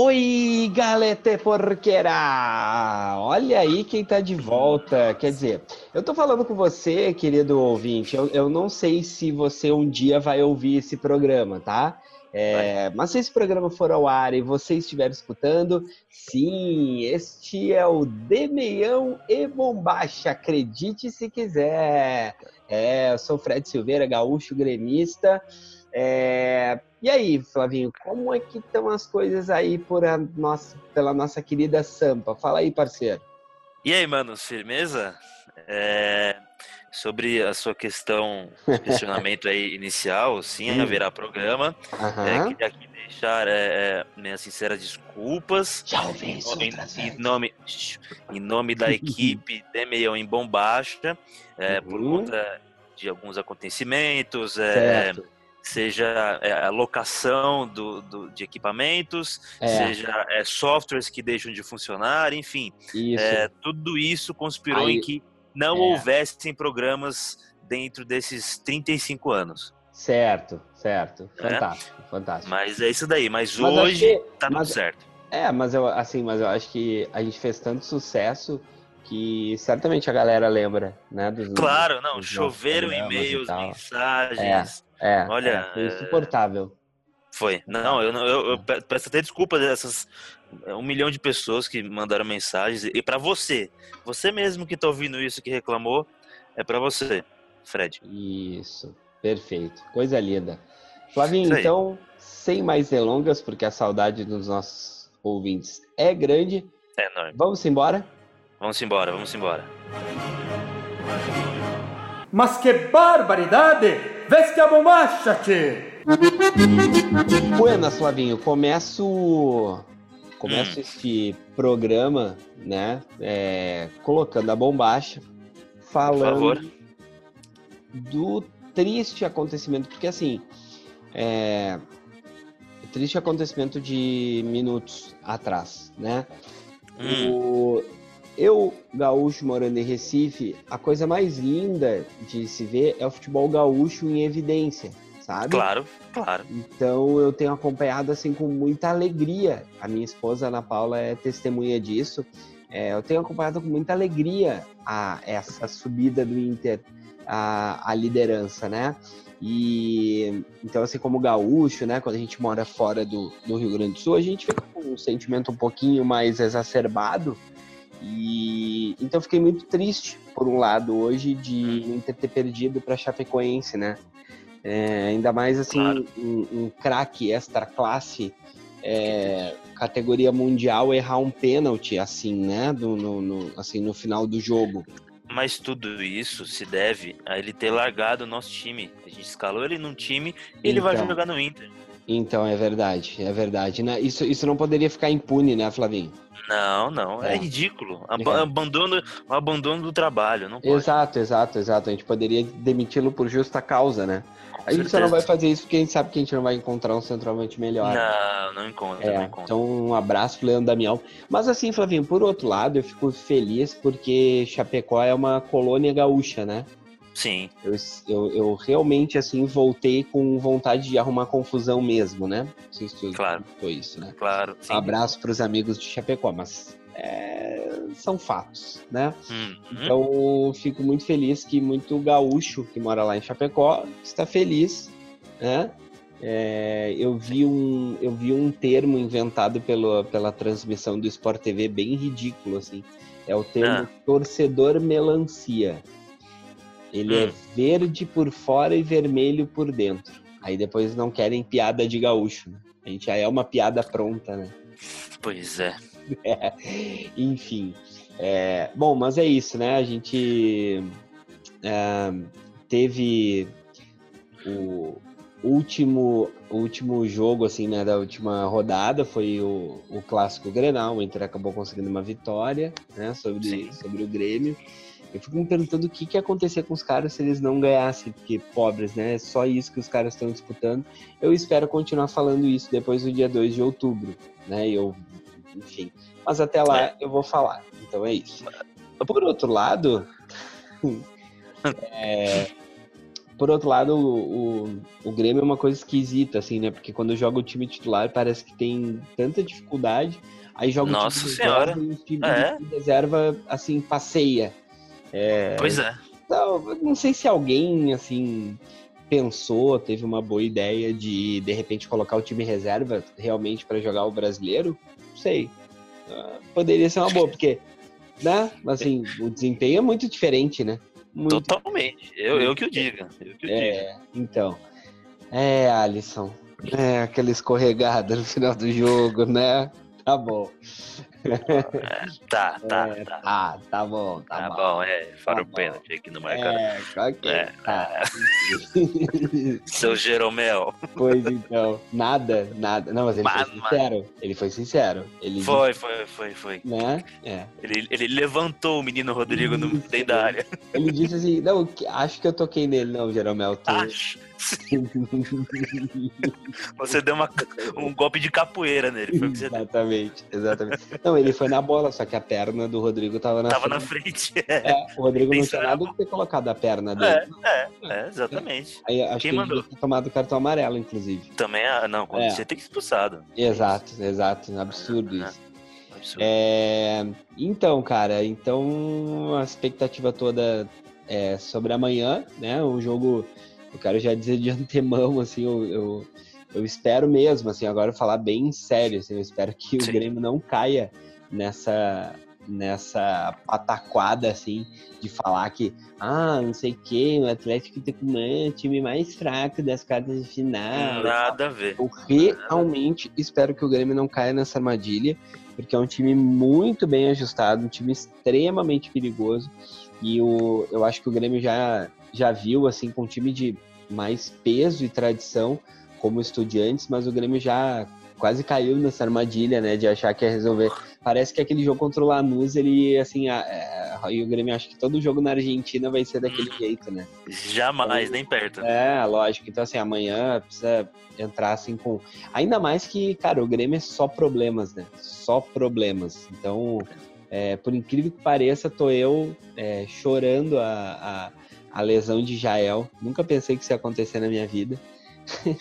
Oi, galete porqueira! Olha aí quem tá de volta. Quer dizer, eu tô falando com você, querido ouvinte. Eu, eu não sei se você um dia vai ouvir esse programa, tá? É, mas se esse programa for ao ar e você estiver escutando, sim, este é o Demeião e Bombacha, acredite se quiser. É, eu sou Fred Silveira, gaúcho gremista. É, e aí, Flavinho, como é que estão as coisas aí por a nossa, pela nossa querida Sampa? Fala aí, parceiro. E aí, mano, firmeza? É, sobre a sua questão, questionamento aí inicial, sim, hum. haverá programa. Uhum. É, queria aqui deixar é, é, minhas sinceras desculpas. Já ouvi isso em, em, nome, em nome da equipe de Meião em Bombacha, é, uhum. por conta de alguns acontecimentos. É, certo seja é, a locação do, do de equipamentos, é. seja é, softwares que deixam de funcionar, enfim. Isso. É, tudo isso conspirou Aí, em que não é. houvessem programas dentro desses 35 anos. Certo, certo. É? Fantástico, fantástico. Mas é isso daí, mas, mas hoje que, tá tudo certo. É, mas eu, assim, mas eu acho que a gente fez tanto sucesso que certamente a galera lembra, né? Dos, claro, não, dos choveram e-mails, mensagens. É, é, Olha, é, foi insuportável. Foi. Não, eu, eu, eu peço até desculpa dessas um milhão de pessoas que mandaram mensagens. E para você, você mesmo que tá ouvindo isso, que reclamou, é para você, Fred. Isso, perfeito. Coisa linda. Flavinho, então, sem mais delongas, porque a saudade dos nossos ouvintes é grande. É enorme. Vamos embora? Vamos embora, vamos embora. Mas que barbaridade! Vê que a bombacha, tchê! Buenas, Flavinho. Começo, começo hum. este programa, né? É, colocando a bombacha, falando do triste acontecimento, porque assim, é, triste acontecimento de minutos atrás, né? Hum. O, eu, gaúcho morando em Recife, a coisa mais linda de se ver é o futebol gaúcho em evidência, sabe? Claro, claro. Então eu tenho acompanhado assim com muita alegria. A minha esposa Ana Paula é testemunha disso. É, eu tenho acompanhado com muita alegria a, essa subida do Inter à, à liderança, né? E então, assim como gaúcho, né? Quando a gente mora fora do, do Rio Grande do Sul, a gente fica com um sentimento um pouquinho mais exacerbado e então fiquei muito triste, por um lado, hoje, de não ter, perdido para Chapecoense, né? É, ainda mais assim, claro. um, um craque extra classe, é, categoria mundial, errar um pênalti assim, né? Do, no, no, assim, no final do jogo. Mas tudo isso se deve a ele ter largado o nosso time. A gente escalou ele num time e ele vai então. jogar no Inter. Então, é verdade, é verdade. Né? Isso, isso não poderia ficar impune, né, Flavinho? Não, não, é, é ridículo. Ab é. Abandono, abandono do trabalho, não pode. Exato, exato, exato. A gente poderia demiti-lo por justa causa, né? a gente só não vai fazer isso porque a gente sabe que a gente não vai encontrar um centralmente melhor. Não, não encontra, é, não encontra. Então, um abraço Leandro Damião. Mas assim, Flavinho, por outro lado, eu fico feliz porque Chapecó é uma colônia gaúcha, né? Sim. Eu, eu, eu, realmente, assim, voltei com vontade de arrumar confusão mesmo, né? Não sei se claro. foi isso, né? Claro. Sim. Abraço para os amigos de Chapecó, mas é, são fatos, né? Uhum. Então, fico muito feliz que muito gaúcho que mora lá em Chapecó está feliz, né? É, eu, vi um, eu vi um termo inventado pelo, pela transmissão do Sport TV bem ridículo, assim. É o termo ah. torcedor melancia. Ele é hum. é verde por fora e vermelho por dentro. Aí depois não querem piada de gaúcho. Né? A gente já é uma piada pronta, né? Pois é. é. Enfim. É, bom, mas é isso, né? A gente é, teve o último, último jogo, assim, né, da última rodada foi o, o clássico Grenal. O Inter acabou conseguindo uma vitória, né, sobre, sobre o Grêmio. Eu fico me perguntando o que, que ia acontecer com os caras se eles não ganhassem, porque pobres, né? É só isso que os caras estão disputando. Eu espero continuar falando isso depois do dia 2 de outubro, né? Eu, enfim. Mas até lá é. eu vou falar. Então é isso. Por outro lado, é, por outro lado, o, o, o, Grêmio é uma coisa esquisita, assim, né? Porque quando joga o time titular parece que tem tanta dificuldade, aí joga Nossa o time senhora. reserva e o time é. de reserva, assim, passeia. É, pois é. Então, não sei se alguém, assim, pensou, teve uma boa ideia de, de repente, colocar o time reserva realmente para jogar o brasileiro. Não sei. Uh, poderia ser uma boa, porque, né? Assim, o desempenho é muito diferente, né? Muito. Totalmente. Eu, eu que o diga. Eu que o é, diga. então. É, Alisson. É, aquela escorregada no final do jogo, né? Tá bom. É, tá, tá, é, tá. Tá, tá bom, tá, tá bom. bom. é. Fora tá o pênalti aqui no marcador. É, ok. É, tá. Seu Jeromel. Pois então, nada, nada. Não, mas ele Mas- foi sincero. Ele foi sincero. Ele Foi, foi, foi, foi. né? É. Ele, ele levantou o menino Rodrigo no dentro da área. Ele disse assim: Não, acho que eu toquei nele, não, Jeromel. Tu... Acho. Você deu uma, um golpe de capoeira nele. Exatamente, exatamente. Não, ele foi na bola, só que a perna do Rodrigo tava na Tava na frente. frente. É, É, o Rodrigo não tinha na nada de ter colocado a perna dele. é, é, exatamente. Aí, acho Quem que ele mandou? ter tomado cartão amarelo, inclusive. Também, ah, não, quando É. você tem que ser expulsado. Exato, exato. Absurdo É. isso. Absurdo. É, então, cara, então a expectativa toda é sobre amanhã, né? Um jogo, eu quero já dizer de antemão, assim, eu, eu, eu espero mesmo, assim, agora falar bem sério, assim, eu espero que Sim. o Grêmio não caia nessa nessa pataquada, assim, de falar que, ah, não sei o que, o Atlético tem um time mais fraco das quartas de final. Nada a ver. Eu realmente espero que o Grêmio não caia nessa armadilha, porque é um time muito bem ajustado, um time extremamente perigoso. E o, eu acho que o Grêmio já, já viu, assim, com um time de mais peso e tradição, como Estudiantes, mas o Grêmio já quase caiu nessa armadilha, né, de achar que ia resolver. Parece que aquele jogo contra o Lanús, ele, assim, a- é, e o Grêmio acha que todo jogo na Argentina vai ser daquele jeito, né? Jamais, nem perto. É, lógico. Então, assim, amanhã precisa entrar assim com. Ainda mais que, cara, o Grêmio é só problemas, né? Só problemas. Então, é, por incrível que pareça, tô eu é, chorando a, a, a lesão de Jael. Nunca pensei que isso ia acontecer na minha vida.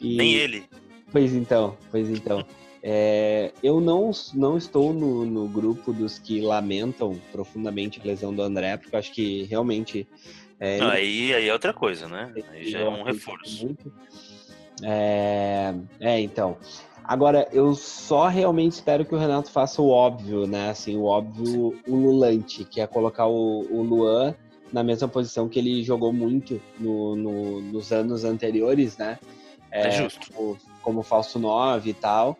E- Nem ele. Pois então, pois então. É, eu não, não estou no, no grupo dos que lamentam profundamente a lesão do André, porque eu acho que realmente. É, ele Aí, aí é outra coisa, né? Aí já é um reforço. É, é, então. Agora, eu só realmente espero que o Renato faça o óbvio, né? Assim, o óbvio ululante, que é colocar o, o Luan na mesma posição que ele jogou muito no- no- nos anos anteriores, né? É justo. Como, como falso 9 e tal.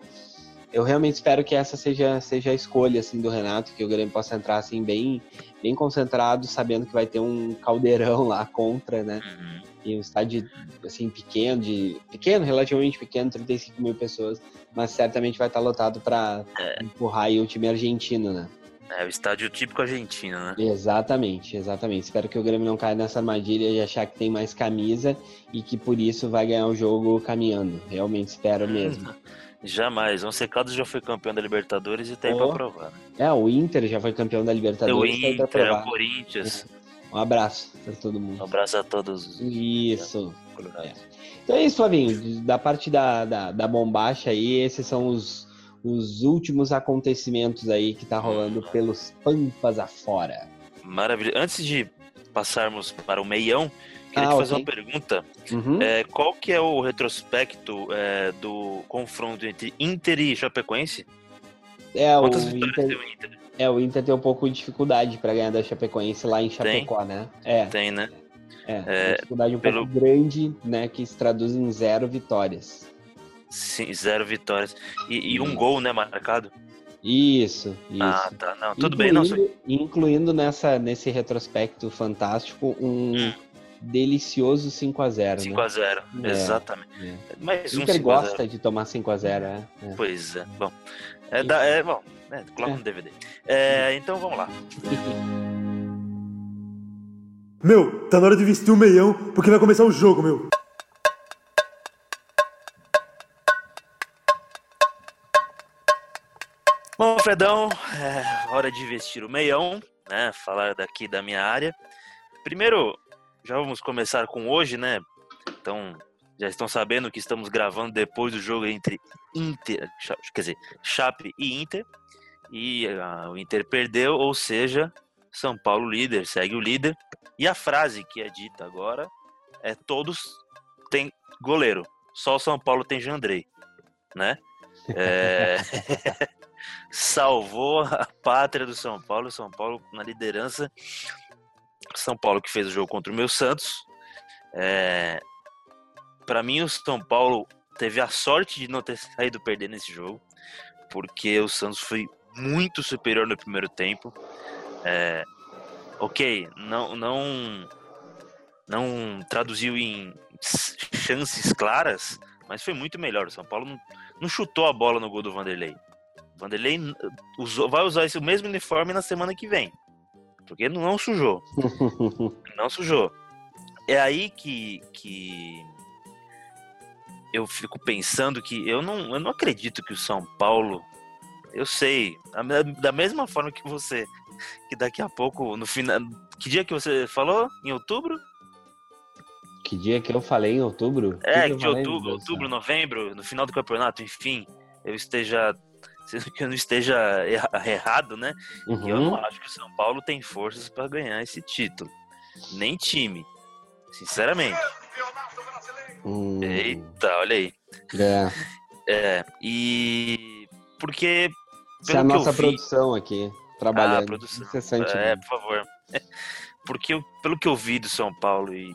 Eu realmente espero que essa seja, seja a escolha assim, do Renato, que o Grêmio possa entrar assim, bem, bem concentrado, sabendo que vai ter um caldeirão lá contra, né? Uhum. e um estádio assim pequeno, de pequeno, relativamente pequeno, 35 mil pessoas, mas certamente vai estar lotado para empurrar aí o time argentino, né? É o estádio típico argentino, né? Exatamente, exatamente. Espero que o Grêmio não caia nessa armadilha de achar que tem mais camisa e que por isso vai ganhar o jogo caminhando. Realmente espero mesmo. Jamais. O Secado já foi campeão da Libertadores e tem Oh. pra provar. Né? É, o Inter já foi campeão da Tem o Libertadores. tá aí pra Inter, provar. o Corinthians. Um abraço para todo Um mundo. abraço a todos os Isso. colorados. Então é isso, Flavinho. Da parte da, da, da bombacha aí, esses são os, os últimos acontecimentos aí que tá rolando pelos pampas afora. Maravilha. Antes de passarmos para o meião, queria Ah, te fazer ok. uma pergunta. Uhum. É, qual que é o retrospecto é, do confronto entre Inter e Chapecoense? É, o Quantas vitórias Inter, tem o Inter? é, o Inter tem um pouco de dificuldade para ganhar da Chapecoense lá em Chapecó, né? É, Tem, né? é, É, dificuldade um pelo- pouco grande, né? Que se traduz em zero vitórias. Sim, zero vitórias. E, e um gol, né, marcado? Isso, isso. Ah, tá. Não, tudo bem, não. só- Incluindo- Incluindo nessa, nesse retrospecto fantástico um Hum. delicioso 5x0, 5x0. É. Exatamente. né? Mais O um Inter 5x0. gosta de tomar 5x0, é. é. Pois é. Bom. É, da- é, bom, é, coloca É. no DVD. É, então vamos lá. Meu, tá na hora de vestir o meião, porque vai começar o jogo, meu. Fredão, é hora de vestir o meião, né? Falar daqui da minha área. Primeiro, já vamos começar com hoje, né? Então, já estão sabendo que estamos gravando depois do jogo entre Inter, quer dizer, Chape e Inter. E uh, o Inter perdeu, ou seja, São Paulo líder, segue o líder. E a frase que é dita agora é todos têm goleiro, só o São Paulo tem Jandrei, né? É... Salvou a pátria do São Paulo, São Paulo na liderança. São Paulo que fez o jogo contra o meu Santos. É... Para mim, o São Paulo teve a sorte de não ter saído perdendo esse jogo, porque o Santos foi muito superior no primeiro tempo. É, ok, não, não, não traduziu em chances claras, mas foi muito melhor. O São Paulo não, não chutou a bola no gol do Vanderlei. Vanderlei usou, vai usar esse mesmo uniforme na semana que vem, porque não sujou. não sujou. É aí que, que eu fico pensando que eu não, eu não acredito que o São Paulo eu sei. Da mesma forma que você. Que daqui a pouco, no final. Que dia que você falou? Em outubro? Que dia que eu falei em outubro? É, que de outubro, outubro, novembro, no final do campeonato, enfim, eu esteja. Que eu não esteja errado, né? Uhum. Eu não acho que o São Paulo tem forças para ganhar esse título. Nem time. Sinceramente. Hum. Eita, olha aí. É. É, e porque Isso é a nossa produção aqui, trabalhando. Ah, produção. É, por favor. Porque pelo que eu vi do São Paulo e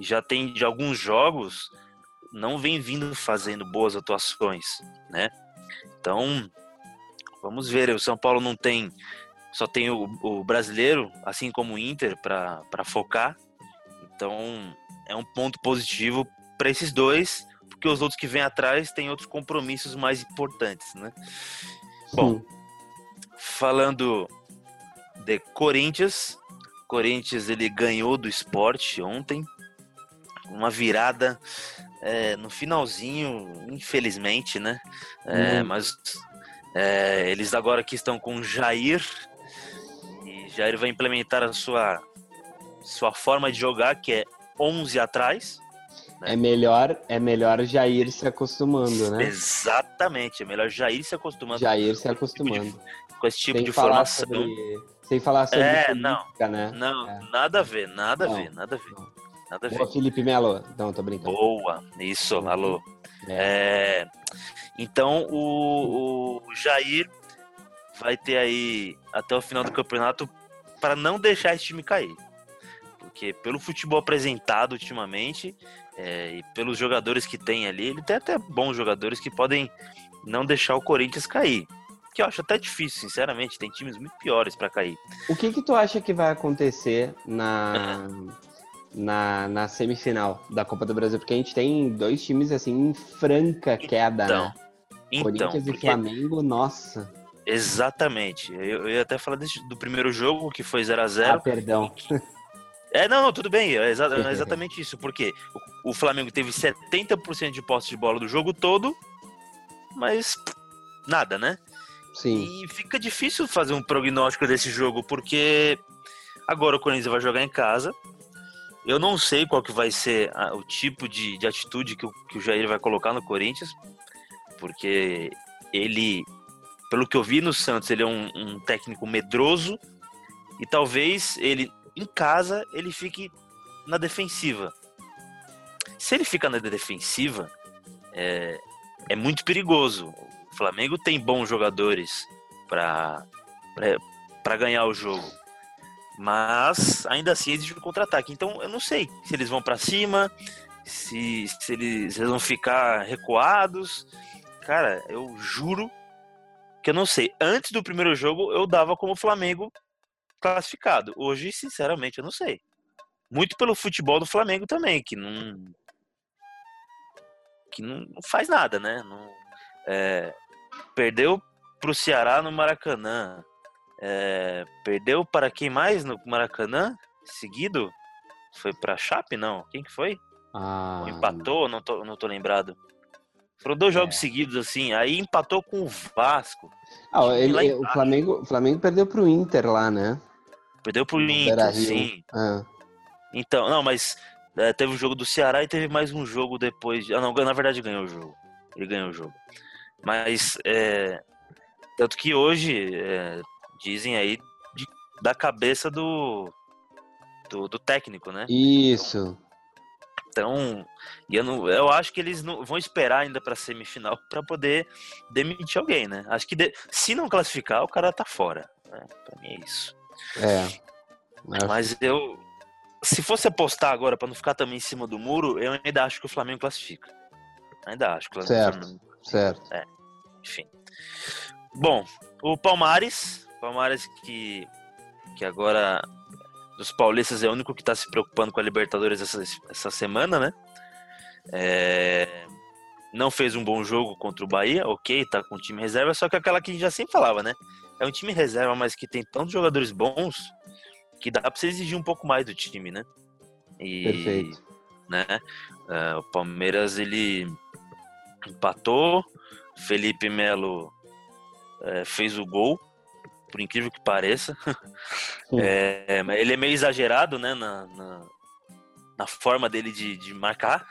já tem de alguns jogos, não vem vindo fazendo boas atuações, né? Então, vamos ver. O São Paulo não tem, só tem o, o brasileiro, assim como o Inter, para focar. Então, é um ponto positivo para esses dois porque os outros que vêm atrás têm outros compromissos mais importantes, né? Bom, falando de Corinthians, Corinthians ele ganhou do esporte ontem, uma virada é, no finalzinho, infelizmente, né? É, hum. Mas é, eles agora que estão com Jair e Jair vai implementar a sua sua forma de jogar que é 11 atrás né? É melhor, é melhor já ir se acostumando, né? Exatamente, é melhor já ir se acostumando. Já ir se acostumando. Tipo de, com esse tipo sem de formação. Sobre, sem falar sobre é, política, não, né? Não, é. nada a ver, nada não, a ver, nada a ver. Nada a ver. Boa, Felipe Melo. Não, tô brincando. Boa, isso, alô. É. É, então o, o Jair vai ter aí até o final do campeonato para não deixar esse time cair. Porque pelo futebol apresentado ultimamente, é, e pelos jogadores que tem ali, ele tem até bons jogadores que podem não deixar o Corinthians cair. Que eu acho até difícil, sinceramente. Tem times muito piores para cair. O que que tu acha que vai acontecer na, na, na semifinal da Copa do Brasil? Porque a gente tem dois times assim em franca queda, então, né? Então, Corinthians porque... e Flamengo, nossa. Exatamente. Eu, eu ia até falar desse, do primeiro jogo, que foi 0 a 0 Ah, perdão. É, não, não, tudo bem. É, exa é exatamente isso. Porque o, o Flamengo teve 70% de posse de bola do jogo todo, mas nada, né? Sim. E fica difícil fazer um prognóstico desse jogo, porque agora o Corinthians vai jogar em casa. Eu não sei qual que vai ser a, o tipo de, de atitude que o, que o Jair vai colocar no Corinthians, porque ele, pelo que eu vi no Santos, ele é um, um técnico medroso e talvez ele em casa ele fique na defensiva. Se ele fica na defensiva, é, é muito perigoso. O Flamengo tem bons jogadores para ganhar o jogo. Mas ainda assim existe um contra-ataque. Então eu não sei se eles vão para cima, se, se, eles, se eles vão ficar recuados. Cara, eu juro que eu não sei. Antes do primeiro jogo eu dava como Flamengo classificado. Hoje, sinceramente, eu não sei. Muito pelo futebol do Flamengo também, que não. que não, faz nada, né? Não, é, perdeu pro Ceará no Maracanã. É, perdeu para quem mais no Maracanã? Seguido? Foi pra Chape, não? Quem que foi? Ah, empatou? Não tô, não tô lembrado. Foram dois jogos é. seguidos, assim. Aí empatou com o Vasco. Ah, ele, o Flamengo, o Flamengo perdeu pro Inter lá, né? Perdeu pro Inter, sim. Ah. Então, não, mas é, teve o jogo do Ceará e teve mais um jogo depois. Ah, não, na verdade ganhou o jogo. Ele ganhou o jogo. Mas, é, tanto que hoje, é, dizem aí, de, da cabeça do, do, do, técnico, né? Isso. Então, eu, não, eu acho que eles não vão esperar ainda para semifinal para poder demitir alguém, né? Acho que de, se não classificar, o cara tá fora. Né? Para mim é isso. É. Mas eu, se fosse apostar agora para não ficar também em cima do muro, eu ainda acho que o Flamengo classifica. Ainda acho que o Flamengo Certo, certo. É, enfim. Bom, o Palmares, Palmares que, que agora dos paulistas é o único que está se preocupando com a Libertadores essa, essa semana, né? É, não fez um bom jogo contra o Bahia, ok, tá com o time reserva, só que aquela que a gente já sempre falava, né? É um time reserva, mas que tem tantos jogadores bons que dá para você exigir um pouco mais do time, né? E, Perfeito. Né? Uh, o Palmeiras ele empatou, Felipe Melo uh, fez o gol, por incrível que pareça. é, ele é meio exagerado, né, na, na, na forma dele de, de marcar.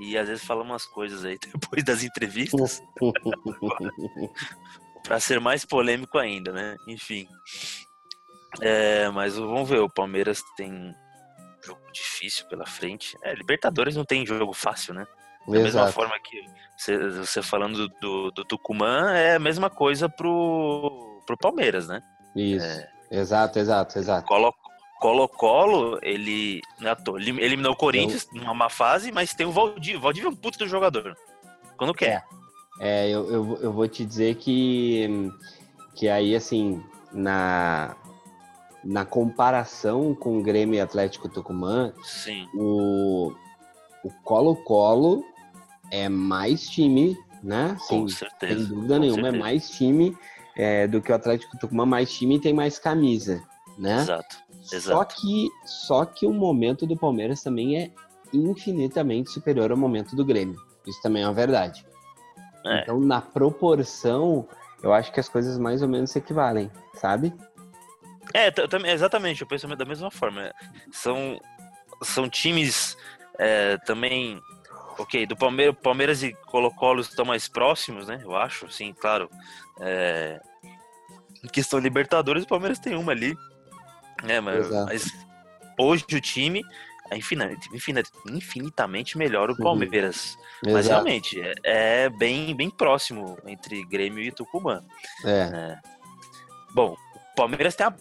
E às vezes fala umas coisas aí depois das entrevistas. para ser mais polêmico ainda, né? Enfim. É, mas vamos ver, o Palmeiras tem um jogo difícil pela frente. É, Libertadores não tem jogo fácil, né? Da mesma forma que você, você falando do, do, Tucumã, é a mesma coisa pro, pro Palmeiras, né? Isso. É, exato, exato, exato. Colo-Colo, ele, né, eliminou o Corinthians eu... numa má fase, mas tem o Valdívia. O Valdívia é um puto do jogador. Quando quer. É, é eu, eu, eu vou te dizer que, que aí, assim, na, na comparação com o Grêmio e Atlético Tucumã, Sim. o o Colo-Colo é mais time, né? Com sem, certeza. Sem dúvida nenhuma, é certeza. é mais time é, do que o Atlético Tucumã, mais time e tem mais camisa, né? Exato. Exato. Só que, só que o momento do Palmeiras também é infinitamente superior ao momento do Grêmio. Isso também é uma verdade. É. Então, na proporção, eu acho que as coisas mais ou menos se equivalem, sabe? É, exatamente, eu penso da mesma forma. São, são times é, também, ok, do Palmeiras, Palmeiras e Colo-Colo estão mais próximos, né? Eu acho, sim, claro. É, em questão Libertadores, o Palmeiras tem uma ali. Né, mas, mas hoje o time é infinitamente melhor o. Palmeiras. Uhum. Mas realmente é, é, bem, bem próximo entre Grêmio e Tucumã. É. é. Bom, o Palmeiras tem a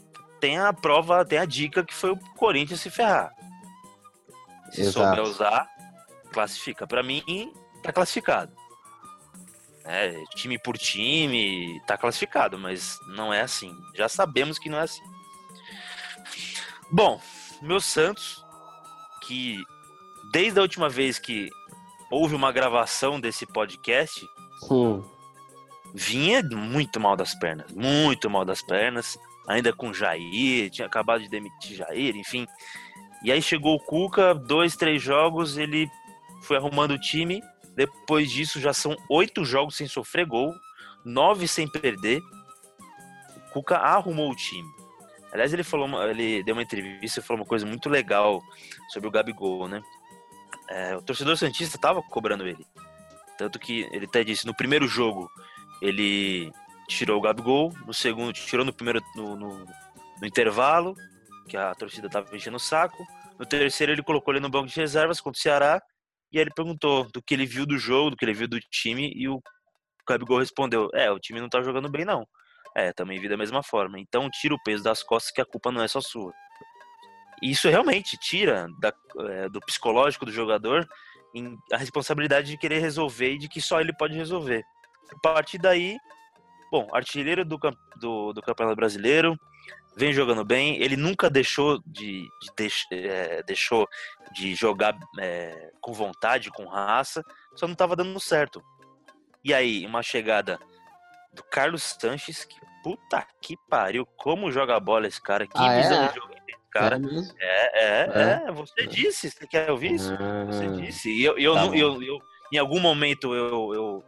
tem a prova, tem a dica que foi o Corinthians se ferrar. Se Exato. souber usar, classifica. Para mim, tá classificado. É, time por time, tá classificado, mas não é assim. Já sabemos que não é assim. Bom, meu Santos, que desde a última vez que houve uma gravação desse podcast, hum. vinha muito mal das pernas, muito mal das pernas ainda com Jair, tinha acabado de demitir Jair, enfim. E aí chegou o Cuca, dois, três jogos, ele foi arrumando o time. Depois disso, já são oito jogos sem sofrer gol, nove sem perder. O Cuca arrumou o time. Aliás, ele falou, ele deu uma entrevista e falou uma coisa muito legal sobre o Gabigol, né? É, o torcedor santista estava cobrando ele, tanto que ele até disse no primeiro jogo ele tirou o Gabigol, no segundo tirou no primeiro no, no, no intervalo, que a torcida estava enchendo o saco. No terceiro ele colocou ele no banco de reservas contra o Ceará e aí ele perguntou do que ele viu do jogo, do que ele viu do time e o Gabigol respondeu: "É, o time não tá jogando bem não". É, também vi da mesma forma. Então tira o peso das costas que a culpa não é só sua. E isso realmente tira da, é, do psicológico do jogador a responsabilidade de querer resolver e de que só ele pode resolver. A partir daí, Bom, artilheiro do, do, do Campeonato Brasileiro, vem jogando bem. Ele nunca deixou de, de é, deixou de jogar é, com vontade, com raça, só não estava dando certo. E aí, uma chegada do Carlos Sanches, que puta que pariu, como joga a bola esse cara, que ah, visão é? de jogo cara. É, é, é, é, você disse, você quer ouvir isso? Você ah. disse. E eu, eu, tá eu, eu, eu, em algum momento eu, eu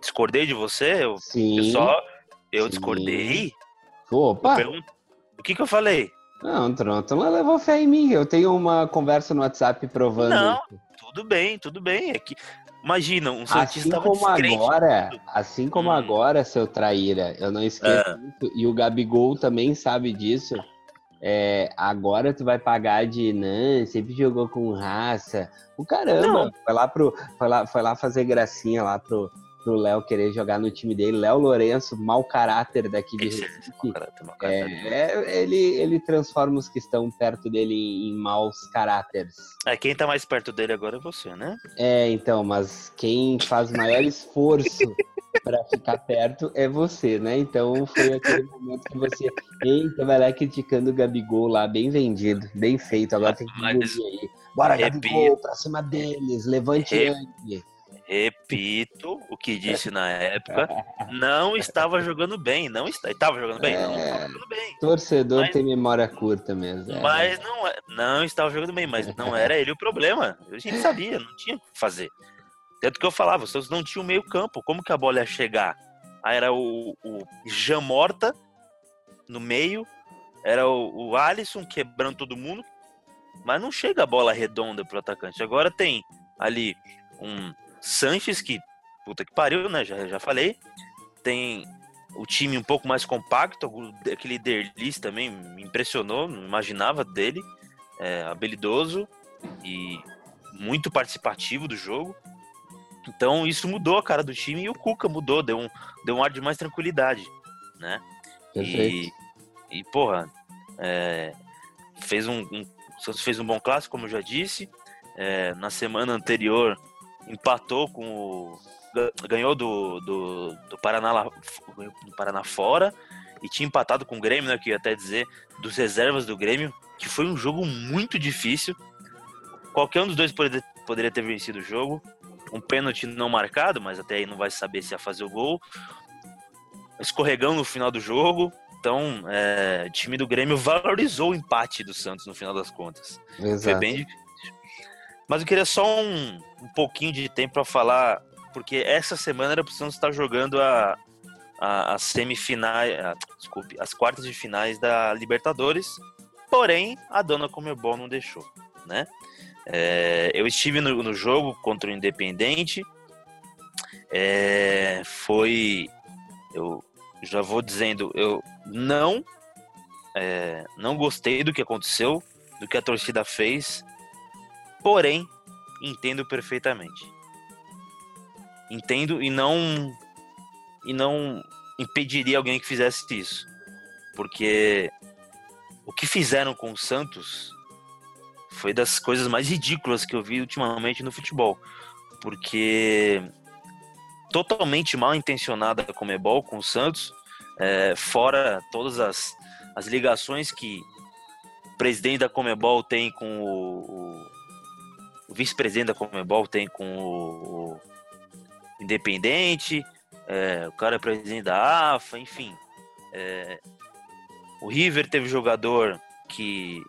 discordei de você? Eu. Eu só. Eu Sim. discordei. Opa! Eu que, que eu falei? Não, tu não levou fé em mim. Eu tenho uma conversa no WhatsApp provando. Não, tudo bem, tudo bem. É que, imagina, um Santista assim como agora, Assim como hum. agora, seu traíra, eu não esqueço isso, e o Gabigol também sabe disso. É, agora tu vai pagar de não, sempre jogou com raça. O caramba, não. foi lá pro, foi lá, foi lá fazer gracinha lá pro, pro Léo querer jogar no time dele. Léo Lourenço, mau caráter daqui de Recife. É, é, ele, ele transforma os que estão perto dele em, maus caráteres. É, quem tá mais perto dele agora é você, né? É, então, mas quem faz maior esforço para ficar perto é você, né? Então foi aquele momento que você, eita, vai lá criticando o Gabigol lá, bem vendido, bem feito. Agora tem que mas, aí. Bora, Gabigol, pra cima deles, levante Rep... Repito o que disse na época. Não estava jogando bem. Não está, estava jogando bem? É, não estava jogando bem. Torcedor mas, tem memória curta mesmo. É. Mas não, é, não estava jogando bem, mas não era ele o problema. A gente sabia, não tinha o que fazer. Tanto que eu falava, vocês não tinham meio campo. Como que a bola ia chegar? Aí era o, o Jean Morta no meio, era o, o Alisson quebrando todo mundo, mas não chega a bola redonda pro atacante. Agora tem ali um Sanches, que puta que pariu, né? Já, já falei. Tem o time um pouco mais compacto, aquele Derlis também me impressionou, não imaginava dele. É, habilidoso e muito participativo do jogo. Então isso mudou a cara do time e o Cuca mudou, deu um, deu um ar de mais tranquilidade, né? E, e, porra, é, fez um, um, fez um bom clássico, como eu já disse. É, na semana anterior empatou com o. ganhou do, do, do Paraná lá, do Paraná fora e tinha empatado com o Grêmio, né? Que ia até dizer, dos reservas do Grêmio, que foi um jogo muito difícil. Qualquer um dos dois poderia, poderia ter vencido o jogo. Um pênalti não marcado, mas até aí não vai saber se ia fazer o gol. Escorregão no final do jogo. Então, é, o time do Grêmio valorizou o empate do Santos no final das contas. Exato. Foi bem difícil. Mas eu queria só um, um pouquinho de tempo para falar, porque essa semana era precisamos estar jogando a, a, a semifinais, a, desculpe, as quartas de finais da Libertadores. Porém, a dona Comebol não deixou, né? É, eu estive no, no, jogo contra o Independente. É, foi, eu já vou dizendo, eu não, é, não gostei do que aconteceu, do que a torcida fez. Porém, entendo perfeitamente. Entendo e não e não impediria alguém que fizesse isso. Porque o que fizeram com o Santos foi das coisas mais ridículas que eu vi ultimamente no futebol. Porque totalmente mal intencionada a Comebol com o Santos, é, fora todas as, as ligações que o presidente da Comebol tem com o, vice-presidente da Comebol tem com o, Independente, é, o cara é presidente da AFA, enfim. É, o River teve jogador que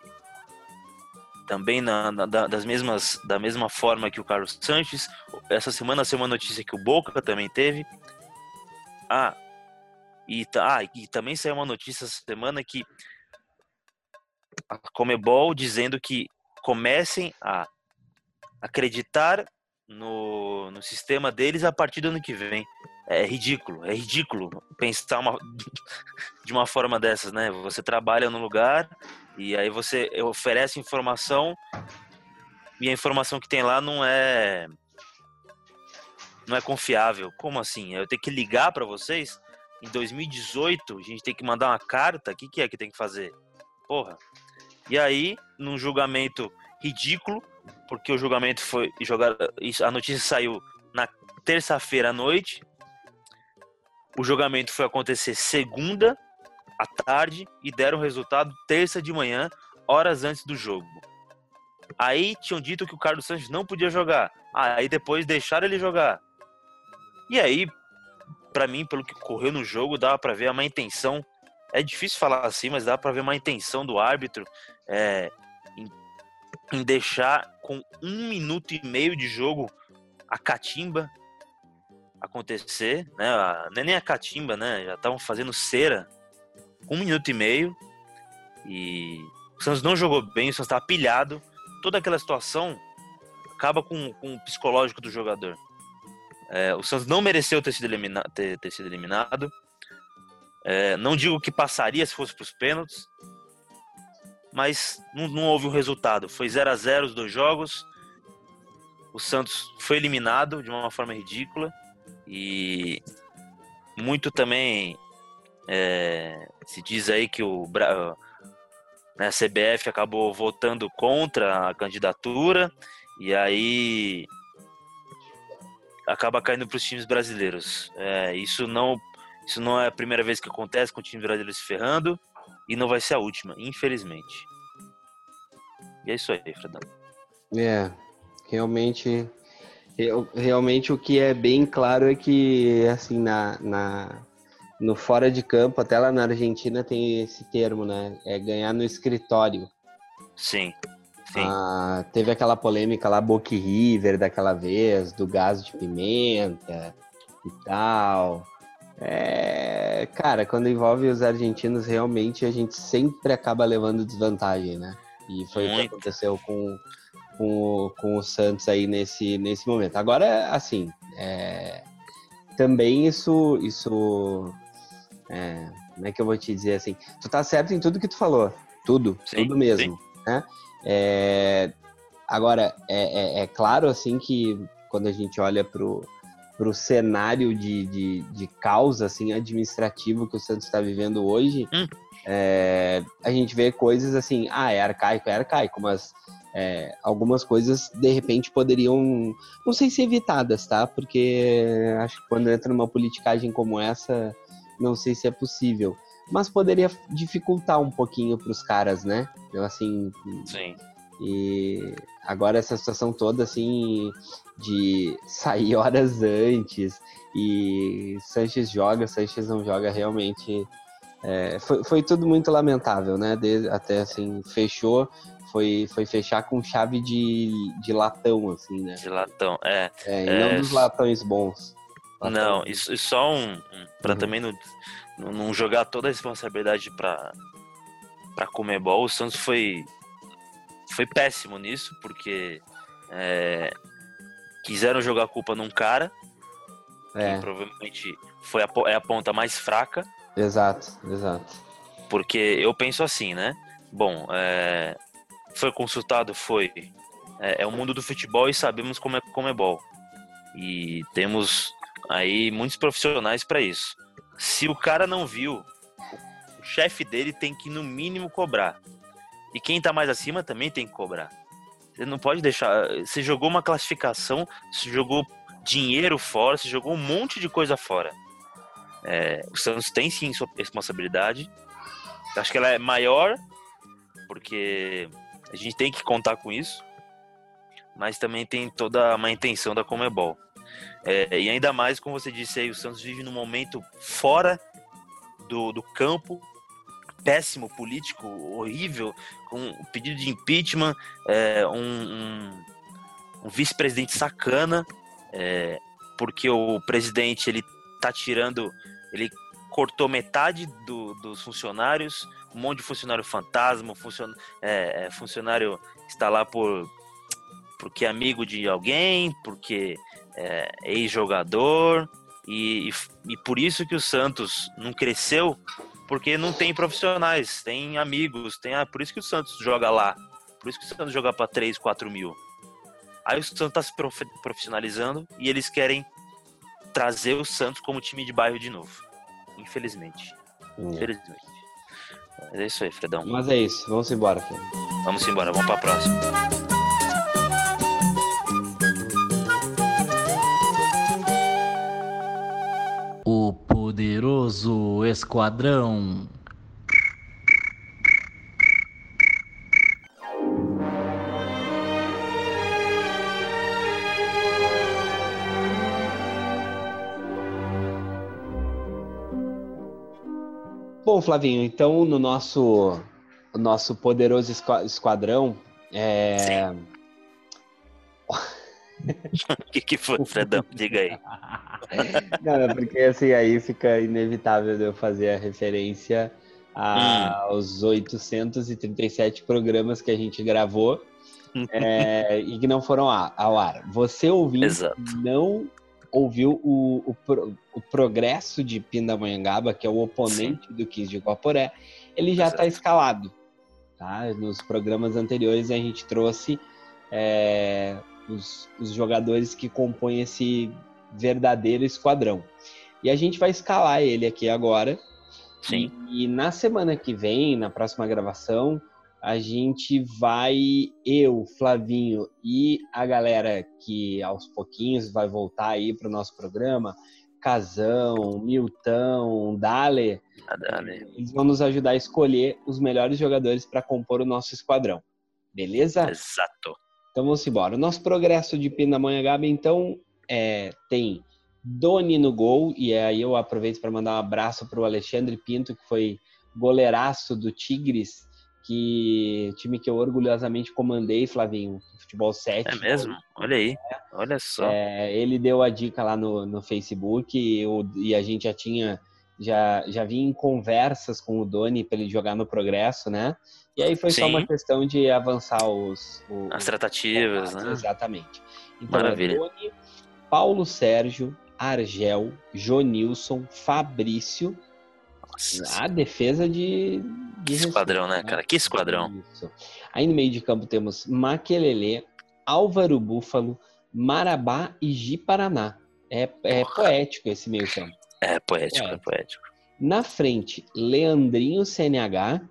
também na, na, das mesmas, da mesma forma que o Carlos Sanches. Essa semana saiu uma notícia que o Boca também teve. Ah, e, ah, e também saiu uma notícia essa semana que a Comebol dizendo que comecem a acreditar no, no sistema deles a partir do ano que vem. É ridículo, é ridículo pensar uma, de uma forma dessas, né? Você trabalha num lugar e aí você oferece informação e a informação que tem lá não é não é confiável. Como assim? Eu tenho que ligar para vocês? Em 2018, a gente tem que mandar uma carta? O que, que é que tem que fazer? Porra. E aí, num julgamento ridículo, porque o julgamento foi jogado. A notícia saiu na terça-feira à noite. O julgamento foi acontecer segunda à tarde e deram resultado terça de manhã, horas antes do jogo. Aí tinham dito que o Carlos Santos não podia jogar. Aí depois deixaram ele jogar. E aí, para mim, pelo que correu no jogo, dava para ver uma intenção. É difícil falar assim, mas dá para ver uma intenção do árbitro é, em deixar com um minuto e meio de jogo a catimba acontecer, né? Não é nem a catimba, né? Já estavam fazendo cera um minuto e meio e O Santos não jogou bem, o Santos estava pilhado. Toda aquela situação acaba com, com o psicológico do jogador. É, o Santos não mereceu ter sido, elimina ter, ter sido eliminado. É, não digo que passaria se fosse para os pênaltis, mas não, não, houve um resultado. Foi 0 a 0 os dois jogos. O Santos foi eliminado de uma forma ridícula e muito também é, se diz aí que o né, a CBF acabou votando contra a candidatura e aí acaba caindo para os times brasileiros. É, isso não isso não é a primeira vez que acontece com o time brasileiro se ferrando e não vai ser a última, infelizmente. E é isso aí, Fredão. É, realmente, realmente o que é bem claro é que, assim, na, na, no fora de campo, até lá na Argentina tem esse termo, né? É ganhar no escritório. Sim. Sim. Ah, teve aquela polêmica lá, Boca River, daquela vez, do gás de pimenta e tal. É, cara, quando envolve os argentinos, realmente a gente sempre acaba levando desvantagem, né? E foi Muito. o que aconteceu com, com, com o Santos aí nesse, nesse momento. Agora, assim, é, também isso, isso é, como é que eu vou te dizer assim? Tu tá certo em tudo que tu falou, tudo, sim, tudo mesmo, sim. né? É, agora, é, é, é claro, assim, que quando a gente olha pro para o cenário de, de, de causa assim, administrativo que o Santos está vivendo hoje, hum. é, a gente vê coisas assim, ah, é arcaico, é arcaico, mas é, algumas coisas de repente poderiam, não sei se evitadas, tá? Porque acho que quando entra numa politicagem como essa, não sei se é possível. Mas poderia dificultar um pouquinho para os caras, né? Eu, assim. Sim. E agora essa situação toda, assim, de sair horas antes e Sanches joga, Sanches não joga, realmente é, foi, foi tudo muito lamentável, né? Até assim, fechou, foi, foi fechar com chave de, de latão, assim, né? De latão, é. é e é... não dos latões bons. Latão. Não, isso, isso só um. um para uhum. também não, não jogar toda a responsabilidade para para Comebol, o Santos foi foi péssimo nisso, porque é, quiseram jogar a culpa num cara, é. que provavelmente foi a, é a ponta mais fraca. Exato, exato. Porque eu penso assim, né? Bom, é, foi consultado, foi. É, é, o mundo do futebol e sabemos como é Comebol. E temos aí muitos profissionais para isso. Se o cara não viu, o chefe dele tem que no mínimo cobrar. E quem tá mais acima também tem que cobrar. Você não pode deixar. Você jogou uma classificação, você jogou dinheiro fora, você jogou um monte de coisa fora. É, o Santos tem sim sua responsabilidade. Acho que ela é maior, porque a gente tem que contar com isso. Mas também tem toda uma intenção da Comebol. É, e ainda mais, como você disse aí, o Santos vive num momento fora do, do campo, péssimo político, horrível, com pedido de impeachment, é, um, um, um vice-presidente sacana, é, porque o presidente ele tá tirando, ele cortou metade do, dos funcionários, um monte de funcionário fantasma, funcion, é, é, funcionário está lá por porque é amigo de alguém, porque é ex-jogador, e, e, e por isso que o Santos não cresceu porque não tem profissionais, tem amigos, tem ah, por isso que o Santos joga lá, por isso que o Santos joga para 3, 4 mil. Aí o Santos está se profissionalizando e eles querem trazer o Santos como time de bairro de novo. Infelizmente. Hum. Infelizmente. é isso aí, Fredão. Mas é isso, vamos embora, Fred. Vamos embora, vamos para a próxima. Esquadrão. Bom, Flavinho, então no nosso nosso poderoso esquadrão é... Sim. O que, que foi, Fredão? Diga aí. Não, é porque assim, aí fica inevitável de eu fazer a referência aos 837 programas que a gente gravou é, e que não foram ao ar. Você Exato. não ouviu o, o, pro- o progresso de Pindamonhangaba, que é o oponente do 15 de Guaporé, ele já está escalado. Tá? Nos programas anteriores a gente trouxe é, os, os jogadores que compõem esse verdadeiro esquadrão. E a gente vai escalar ele aqui agora. Sim. E na semana que vem, na próxima gravação, a gente vai, eu, Flavinho e a galera que aos pouquinhos vai voltar aí para o nosso programa, Casão, Milton, Dale, né? eles vão nos ajudar a escolher os melhores jogadores para compor o nosso esquadrão. Beleza? Exato. Então vamos embora. O nosso progresso de Pindamonhangaba, então, é, tem Doni no gol, e aí eu aproveito para mandar um abraço para o Alexandre Pinto, que foi goleiraço do Tigres, que time que eu orgulhosamente comandei, Flavinho, futebol 7. É mesmo? Olha aí. Olha só. É, ele deu a dica lá no, no Facebook e, o- e a gente já tinha já, já vinha em conversas com o Doni para ele jogar no Progresso, né? E aí foi só Sim. uma questão de avançar os, o- As tratativas, né? Exatamente. Então, Maravilha. é Doni, Paulo Sérgio, Argel, Jonilson, Fabrício, Nossa, a defesa de, de esquadrão, né, cara? Que esquadrão. Isso. Aí no meio de campo temos Maquelele, Álvaro Búfalo, Marabá e Ji-Paraná. É, é Porra. poético esse meio campo. É poético, é É. poético. Na frente, Leandrinho CNH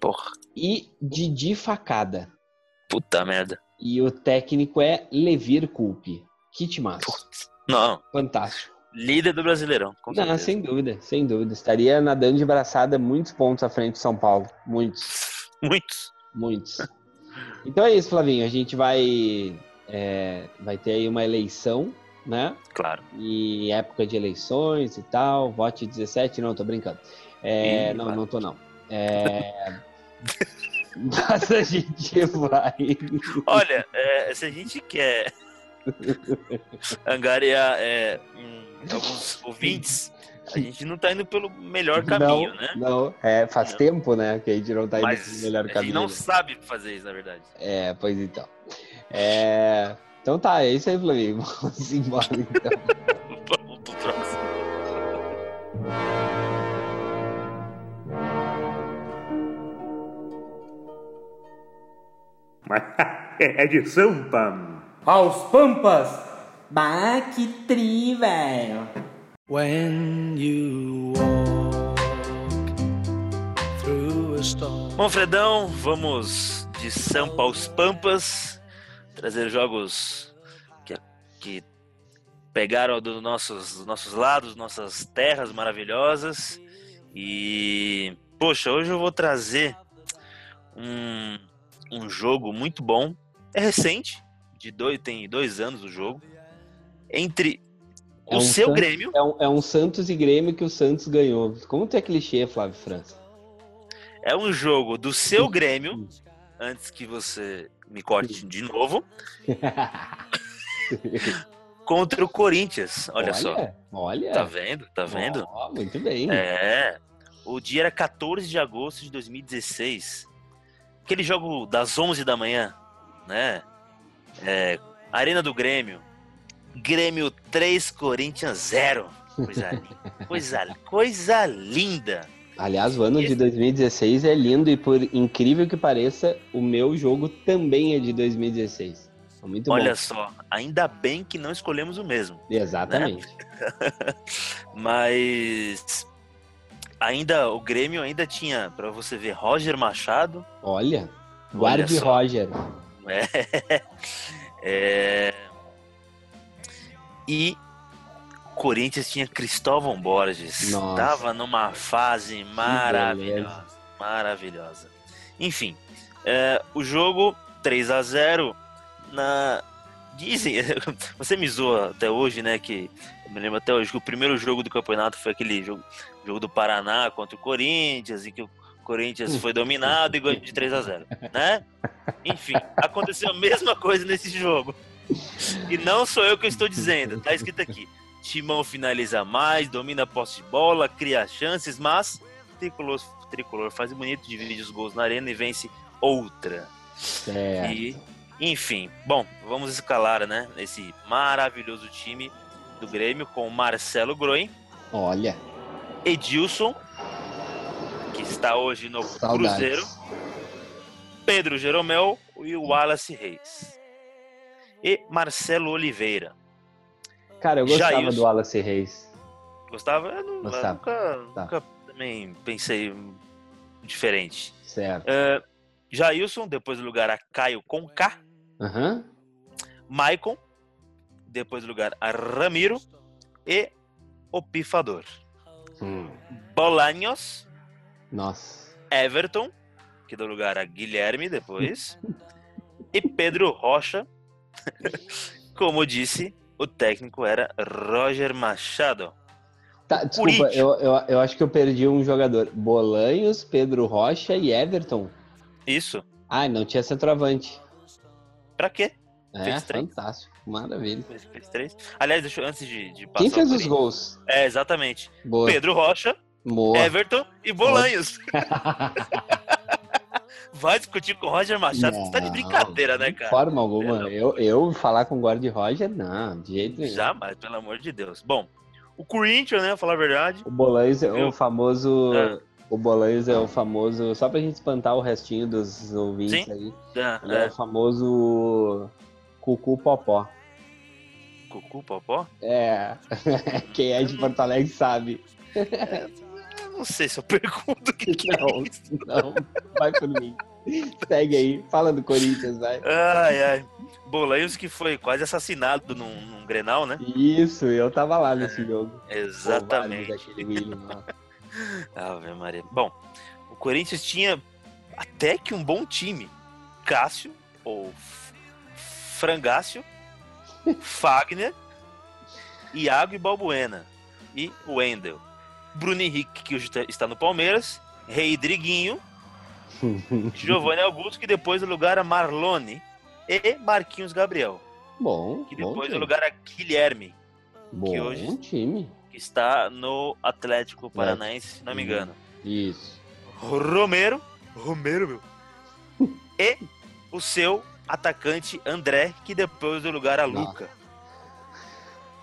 Porra, e Didi Facada. puta merda. E o técnico é Levir Culpe. Putz. Não, Fantástico. líder do Brasileirão, com Não, certeza. sem dúvida, sem dúvida. Estaria nadando de braçada muitos pontos à frente de São Paulo. Muitos, Muitos. muitos. Então é isso, Flavinho. A gente vai, é, vai ter aí uma eleição, né? Claro. E época de eleições e tal. Vote 17, não, tô brincando. É, Ih, não, vai. não tô não. É... Mas a gente vai. Olha, é, se a gente quer angariar é, um- alguns ouvintes, a gente não tá indo pelo melhor caminho, não, né? Não, é, faz Não. tempo, né, que a gente não tá indo Mas pro melhor a gente caminho. não sabe fazer isso, na verdade. É, pois então. É, Então tá, é isso aí, Flavinho. Vamos embora então. Vamos pro próximo. Mas é de Sampa. Aos Pampas! Bah, que tri, velho. When you walk through a storm. Bom, Fredão, vamos de Sampa aos Pampas, trazer jogos que, que pegaram dos nossos, dos nossos lados, nossas terras maravilhosas. E, poxa, hoje eu vou trazer um, um jogo muito bom. É recente, de dois, tem dois anos o jogo. Entre É o um seu Santos- Grêmio, É um, é um Santos e Grêmio que o Santos ganhou. Como tu é clichê, Flávio França? é um jogo do seu Grêmio, antes que você me corte de novo, contra o Corinthians. Olha, só. Olha. Tá vendo? Tá vendo? Ó, muito bem. É. O dia era 14 de agosto de 2016. Aquele jogo das 11 da manhã, né? É, Arena do Grêmio. Grêmio 3, Corinthians 0. Coisa linda. Coisa, coisa linda. Aliás, o ano de Esse- 2016 é lindo e por incrível que pareça, o meu jogo também é de 2016. É Muito Olha bom. só, ainda bem que não escolhemos o mesmo. Exatamente. Mas ainda o Grêmio ainda tinha, pra você ver, Roger Machado, Olha, guarde só. Roger. É. É. E Corinthians tinha Cristóvão Borges. Nossa. Tava numa fase maravilhosa. Maravilhosa. Enfim, é, o jogo 3 a 0 na. Dizem, você me zoa até hoje, né? Que eu me lembro até hoje que o primeiro jogo do campeonato foi aquele jogo, jogo do Paraná contra o Corinthians, e que o Corinthians foi dominado e ganhou de 3 a 0 né? Enfim, aconteceu a mesma coisa nesse jogo. E não sou eu que estou dizendo, tá escrito aqui. Timão finaliza mais, domina a posse de bola, cria chances, mas tricolor, tricolor faz bonito, divide os gols na arena e vence outra. Certo. E, enfim, bom, vamos escalar, né? Esse maravilhoso time do Grêmio com Marcelo Groen, Olha, Edilson, que está hoje no saudades. Cruzeiro, Pedro Jeromel e o Wallace Reis. E Marcelo Oliveira. Cara, eu gostava Jailson. do Wallace Reis. Gostava? Eu, não- eu Gostava. nunca, Tá. nunca também pensei diferente. Certo. É, Jailson, depois do lugar a Caio com K. Aham. Maicon, depois do lugar a Ramiro e o Pifador. Hum, Bolanhos, Nossa. Everton, que deu lugar a Guilherme depois, e Pedro Rocha. Como disse, o técnico era Roger Machado. Tá, desculpa, eu, eu, eu acho que eu perdi um jogador. Bolanhos, Pedro Rocha e Everton. Isso. Ah, não tinha centroavante. Pra quê? É, Fez três. fantástico. Maravilha. Fez, fez três. Aliás, deixa eu, antes de, de passar. Quem fez os gols? É, exatamente. Boa. Pedro Rocha, Boa. Everton e Bolanhos. Vai discutir com o Roger Machado, você tá de Não, brincadeira, né, De cara? forma alguma. Pelo Eu, eu falar com o Guarda Roger, não, de jeito nenhum. Jamais, pelo amor de Deus. Bom, o Corinthians, né, falar a verdade. O Bolanhos é o famoso. É. O Bolanhos é o famoso. Só pra gente espantar o restinho dos ouvintes Sim. aí. É, é é, o famoso. Cucu Popó. Cucu, Popó? É. Quem é de Porto Alegre sabe. Eu não sei se eu pergunto o que, que é Não, isso. não. Vai por mim. Segue aí. Fala do Corinthians, vai. Ai, ai. Bolanhos que foi quase assassinado num, num Grenal, né? Isso, eu tava lá nesse jogo. Exatamente. William lá. Ave Maria. Bom, o Corinthians tinha até que um bom time. Cássio, ou Frangácio, Fagner, Iago e Balbuena. E Wendel. Bruno Henrique, que hoje tá- está no Palmeiras. Reidriguinho. Giovanni Augusto, que depois do lugar a Marlone. E Marquinhos Gabriel, Bom, que bom depois do time. lugar a Guilherme, Bom hoje- time. que está no Atlético Paranaense, se não me engano. Isso. Romero, Romero, meu. e o seu atacante André, que depois do lugar a Luca.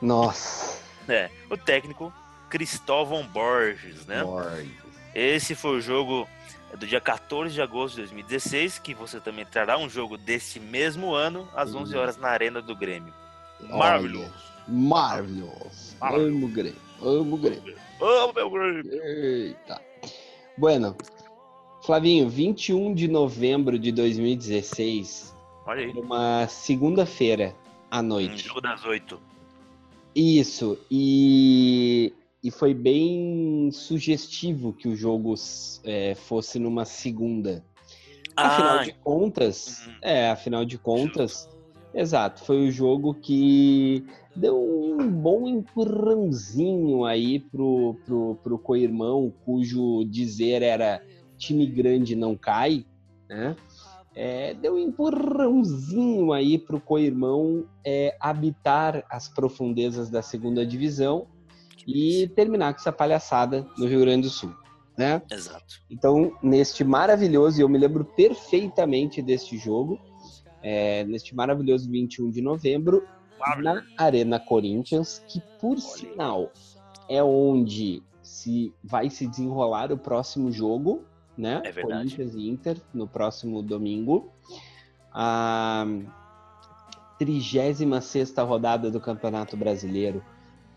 Nossa. É, o técnico Cristóvão Borges, né? Borges. Esse foi o jogo do dia 14 de agosto de 2016, que você também trará um jogo desse mesmo ano, às 11 horas na Arena do Grêmio. Maravilhoso. Maravilhoso. Maravilhoso. Amo o Grêmio. Amo o Grêmio. Ô, meu Grêmio! Eita. Bueno. Flavinho, 21 de novembro de 2016, Olha aí. uma segunda-feira à Um noite. jogo das oito. Isso, e, e foi bem sugestivo que o jogo é, fosse numa segunda. Afinal Ah, de contas, Uhum. é, afinal de contas, exato, foi o jogo que deu um bom empurrãozinho aí pro, pro, pro co-irmão, cujo dizer era time grande não cai, né? É, deu um empurrãozinho aí pro co-irmão é, habitar as profundezas da segunda divisão e terminar com essa palhaçada no Rio Grande do Sul, né? Exato. Então, neste maravilhoso, e eu me lembro perfeitamente deste jogo, é, neste maravilhoso 21 de novembro, na Arena Corinthians, que por sinal é onde se vai se desenrolar o próximo jogo, né? É verdade. Corinthians e Inter no próximo domingo. A 36 rodada do Campeonato Brasileiro.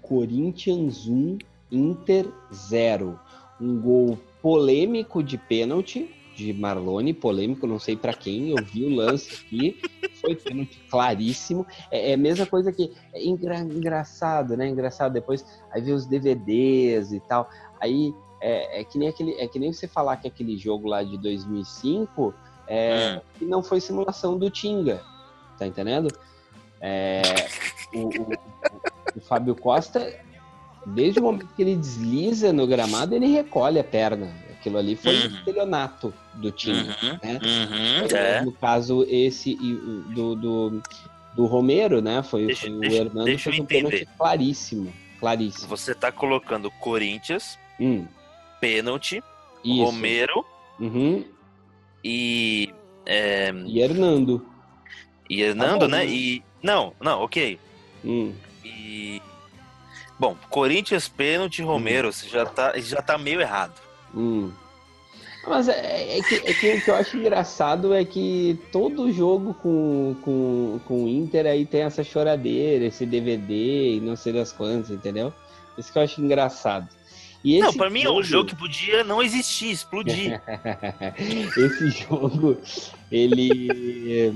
Corinthians 1, Inter 0. Um gol polêmico de pênalti de Marlone, polêmico, não sei pra quem, eu vi o lance aqui, foi pênalti claríssimo. É, é a mesma coisa que é engra- engraçado, né? Engraçado depois, aí vê os DVDs e tal. Aí é, é que nem aquele, é que nem você falar que aquele jogo lá de 2005 é, Hum. que não foi simulação do Tinga, tá entendendo? É, o, o- o Fábio Costa, desde o momento que ele desliza no gramado, ele recolhe a perna. Aquilo ali foi Uhum. o estelionato do time. Uhum, né? uhum, é. No caso, esse o- do, do, do Romero, né? Foi, Deixa- foi deixa- o Hernando deixa eu fez um pênalti entender. claríssimo. Claríssimo. Você tá colocando Corinthians, Hum, pênalti, Isso. Romero Uhum. e. é, E Hernando. e Hernando, né? né? E. Não, não, ok. Hum. E. Bom, Corinthians, pênalti, Romero, você já tá, já tá meio errado. Hum. Mas é, é que, é que o que eu acho engraçado é que todo jogo com, com, com o Inter aí tem essa choradeira, esse DVD e não sei das quantas, entendeu? Isso que eu acho engraçado. E não, pra mim é um jogo que podia não existir, explodir. esse jogo, ele.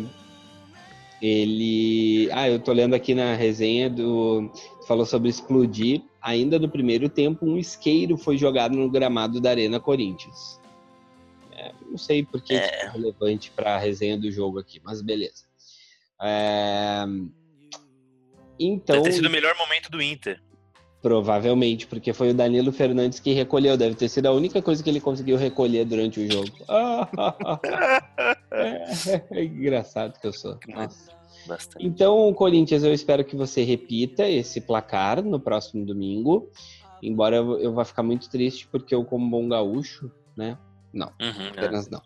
Ele. Ah, eu tô lendo aqui na resenha do. Falou sobre explodir. Ainda no primeiro tempo, um isqueiro foi jogado no gramado da Arena Corinthians. É, não sei por que isso é relevante para a resenha do jogo aqui, mas beleza. É, Então. Deve ter sido o melhor momento do Inter. Provavelmente, porque foi o Danilo Fernandes que recolheu. Deve ter sido a única coisa que ele conseguiu recolher durante o jogo. é, é engraçado que eu sou. Nossa. Bastante. Então, Corinthians, eu espero que você repita esse placar no próximo domingo. Embora eu, eu vá ficar muito triste, porque eu, como bom gaúcho, né? Não, Uhum, é. apenas não.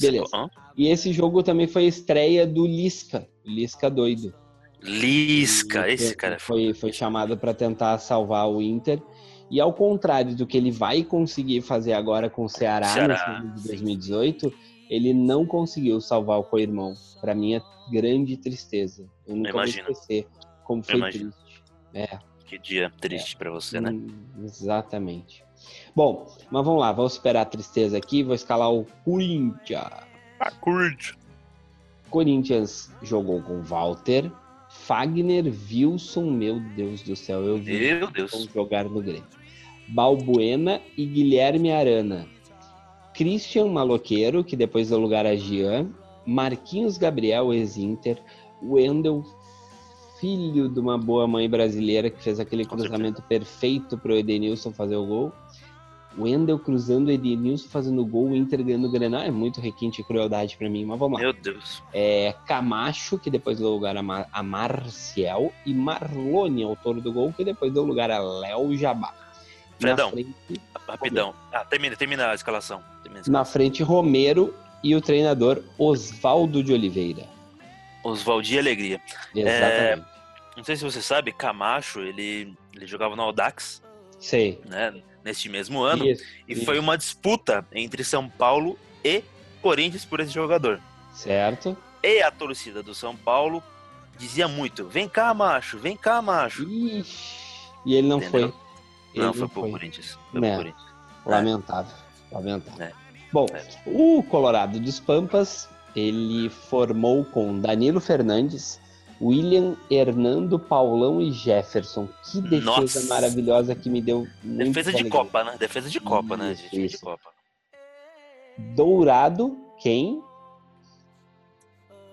Beleza. E esse jogo também foi estreia do Lisca. Lisca doido. Lisca, esse cara é foi, foi chamado para tentar salvar o Inter. E ao contrário do que ele vai conseguir fazer agora com o Ceará, Ceará, no ano de 2018, ele não conseguiu salvar o co-irmão. Para minha grande tristeza. Eu nunca vou imagino. esquecer como foi triste. É, Que dia triste pra você, né? hum, exatamente. Bom, mas vamos lá, vamos superar a tristeza aqui. Vou escalar o Corinthians. Ah, curte. Corinthians jogou com Walter, Fagner, Wilson, meu Deus do céu, eu vi Meu Deus. Jogar no Grêmio. Balbuena e Guilherme Arana. Christian Maloqueiro, que depois deu lugar a Jean, Marquinhos Gabriel, ex-Inter, Wendel, filho de uma boa mãe brasileira que fez aquele cruzamento perfeito para o Edenilson fazer o gol. Wendel cruzando, Edenilson fazendo gol, o Inter ganhando o Grenal. É muito requinte e crueldade para mim, mas vamos lá Meu Deus. é, Camacho, que depois deu lugar a, Mar a Marcial, e Marlone, autor do gol, que depois deu lugar a Léo Jabá. Na Fredão. frente, Rapidão. Ah, termina, termina a escalação. Termina a na escalação. frente, Romero e o treinador Oswaldo de Oliveira. Oswaldi Alegria. Exatamente. Não sei se você sabe, Camacho, ele, ele jogava no Audax, Sei. né? Neste mesmo ano. Isso, E isso. foi uma disputa entre São Paulo e Corinthians por esse jogador. Certo? E a torcida do São Paulo dizia muito: vem cá, macho, vem cá, macho. Ixi. E ele não Entendeu? foi. Ele Não, foi pro Corinthians. Foi Né. pro Corinthians. Lamentável. Lamentável. É. Bom, É. o Colorado dos Pampas, ele formou com Danilo Fernandes, William, Hernando, Paulão e Jefferson. Que defesa Nossa. maravilhosa que me deu Defesa de alegria. Copa, né? Defesa de Copa, né? Isso, De. Copa. Dourado, quem?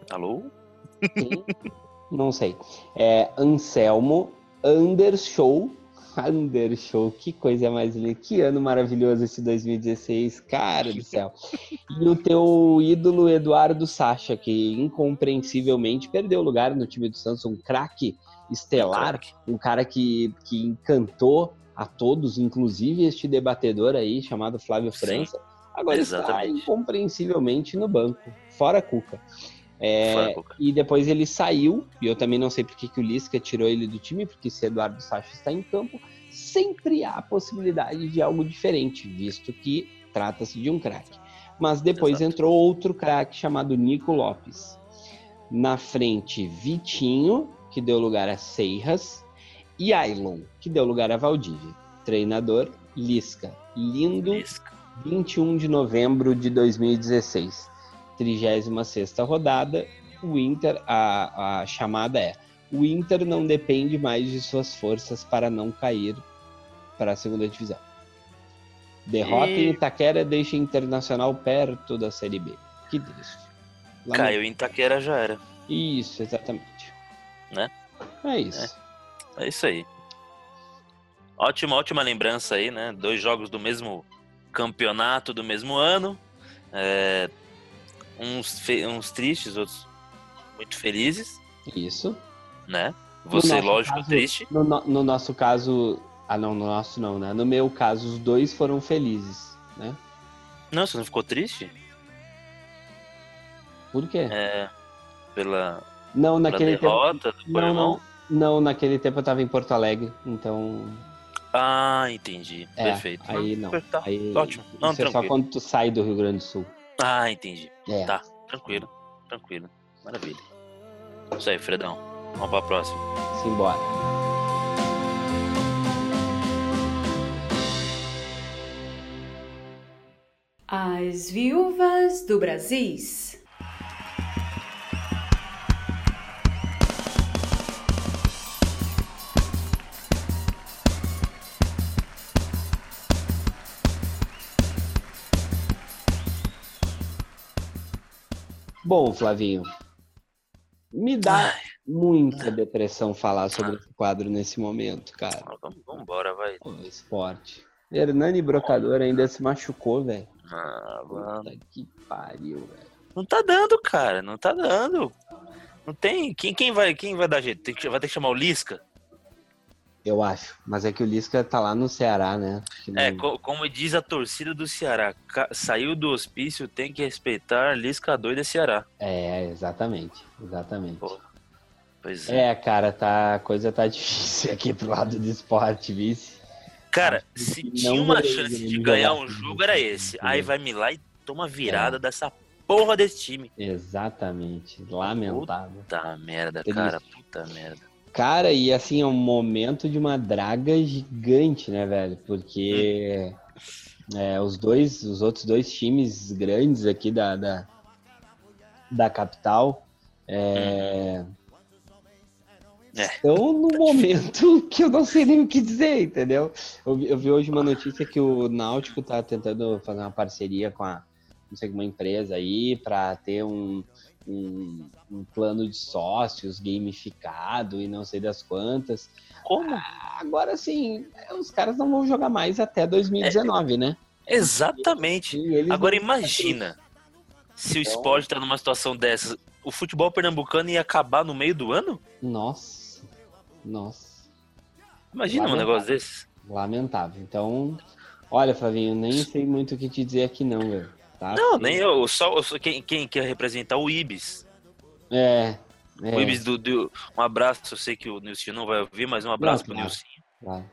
Alô? Quem? Não sei. É, Anselmo, Undershow. Undershow, que coisa mais linda. Que ano maravilhoso esse 2016, cara do céu. E o teu ídolo Eduardo Sacha, que incompreensivelmente perdeu lugar no time do Santos, um craque estelar, um cara que, que encantou a todos, inclusive este debatedor aí chamado Flávio França. Agora está exatamente. incompreensivelmente no banco, fora Cuca. É, e depois ele saiu, e eu também não sei porque que o Lisca tirou ele do time, porque se Eduardo Sacha está em campo, sempre há a possibilidade de algo diferente, visto que trata-se de um craque. Mas depois Exato. entrou outro craque chamado Nico Lopes. Na frente, Vitinho, que deu lugar a Seiras, e Ailon, que deu lugar a Valdívia. Treinador, Lisca. Lindo Lisca. 21 de novembro de 2016, 36 rodada. O Inter, a, a chamada é: o Inter não depende mais de suas forças para não cair para a segunda divisão. Derrota em E- Itaquera deixa Internacional perto da Série B. Que triste. Lamentável. Caiu em Itaquera já era. Isso, exatamente. Né? É isso. É isso aí. Ótima, ótima lembrança aí, né? Dois jogos do mesmo campeonato do mesmo ano. É, uns, uns tristes, outros muito felizes, Isso. né? Você, nosso lógico, caso- triste. No, no- no nosso caso. Ah, não, no nosso não, né? No meu caso, os dois foram felizes, né? Não, você não ficou triste? Por quê? É, pela, não, pela naquele tempo. derrota do Não, não, não, naquele tempo eu tava em Porto Alegre, então. Ah, entendi. É, Perfeito. aí não. Tá, Aí, ótimo. Não, isso é só tranquilo. quando tu sai do Rio Grande do Sul. Ah, entendi. É. Tá, tranquilo. Tranquilo. Maravilha. Isso aí, Fredão. Vamos pra próxima. Simbora. As Viúvas do Brasis. Bom, Flavinho, me dá muita depressão falar sobre esse quadro nesse momento, cara. Ah, Vamos, vambora, vai. Pô, esporte. Hernani Brocador ainda se machucou, velho. Ah, vamos. Puta que pariu, velho. Não tá dando, cara. Não tá dando. Não tem. Quem, quem, vai, quem vai dar jeito? Tem que, vai ter que chamar o Lisca? Eu acho. Mas é que o Lisca tá lá no Ceará, né? É, não- co- como diz a torcida do Ceará, saiu do hospício, tem que respeitar Lisca doida Ceará. É, exatamente. Exatamente. Pô, Pois é. É, cara, tá, a coisa tá difícil aqui pro lado do esporte, vice. Cara, se tinha uma chance de ganhar um jogo, era esse. Aí vai me lá e toma É. virada dessa porra desse time. Exatamente. Lamentável. Puta merda, cara. Puta merda. Cara, e assim, é um momento de uma draga gigante, né, velho? Porque é, os dois, os outros dois times grandes aqui da, da, da capital é, É. estão num momento que eu não sei nem o que dizer, entendeu? Eu, vi- eu vi hoje uma notícia que o Náutico tá tentando fazer uma parceria com a, não sei, uma empresa aí para ter um, um, um plano de sócios gamificado e não sei das quantas. Como? Agora sim, os caras não vão jogar mais até 2019, né? Exatamente. E eles Agora imagina se o Então- esporte tá numa situação dessas. O futebol pernambucano ia acabar no meio do ano? Nossa, nossa, Imagina um Lamentável. negócio desse. lamentável. Então, olha, Flavinho, nem sei muito o que te dizer aqui não, velho. Tá? Não, nem eu. Só, só- quem, quem quer representar o Ibis. É, é, O Ibis do, do- Um abraço, eu sei que o Nilson não vai ouvir, mas um abraço Não, pro claro. Nilson. claro.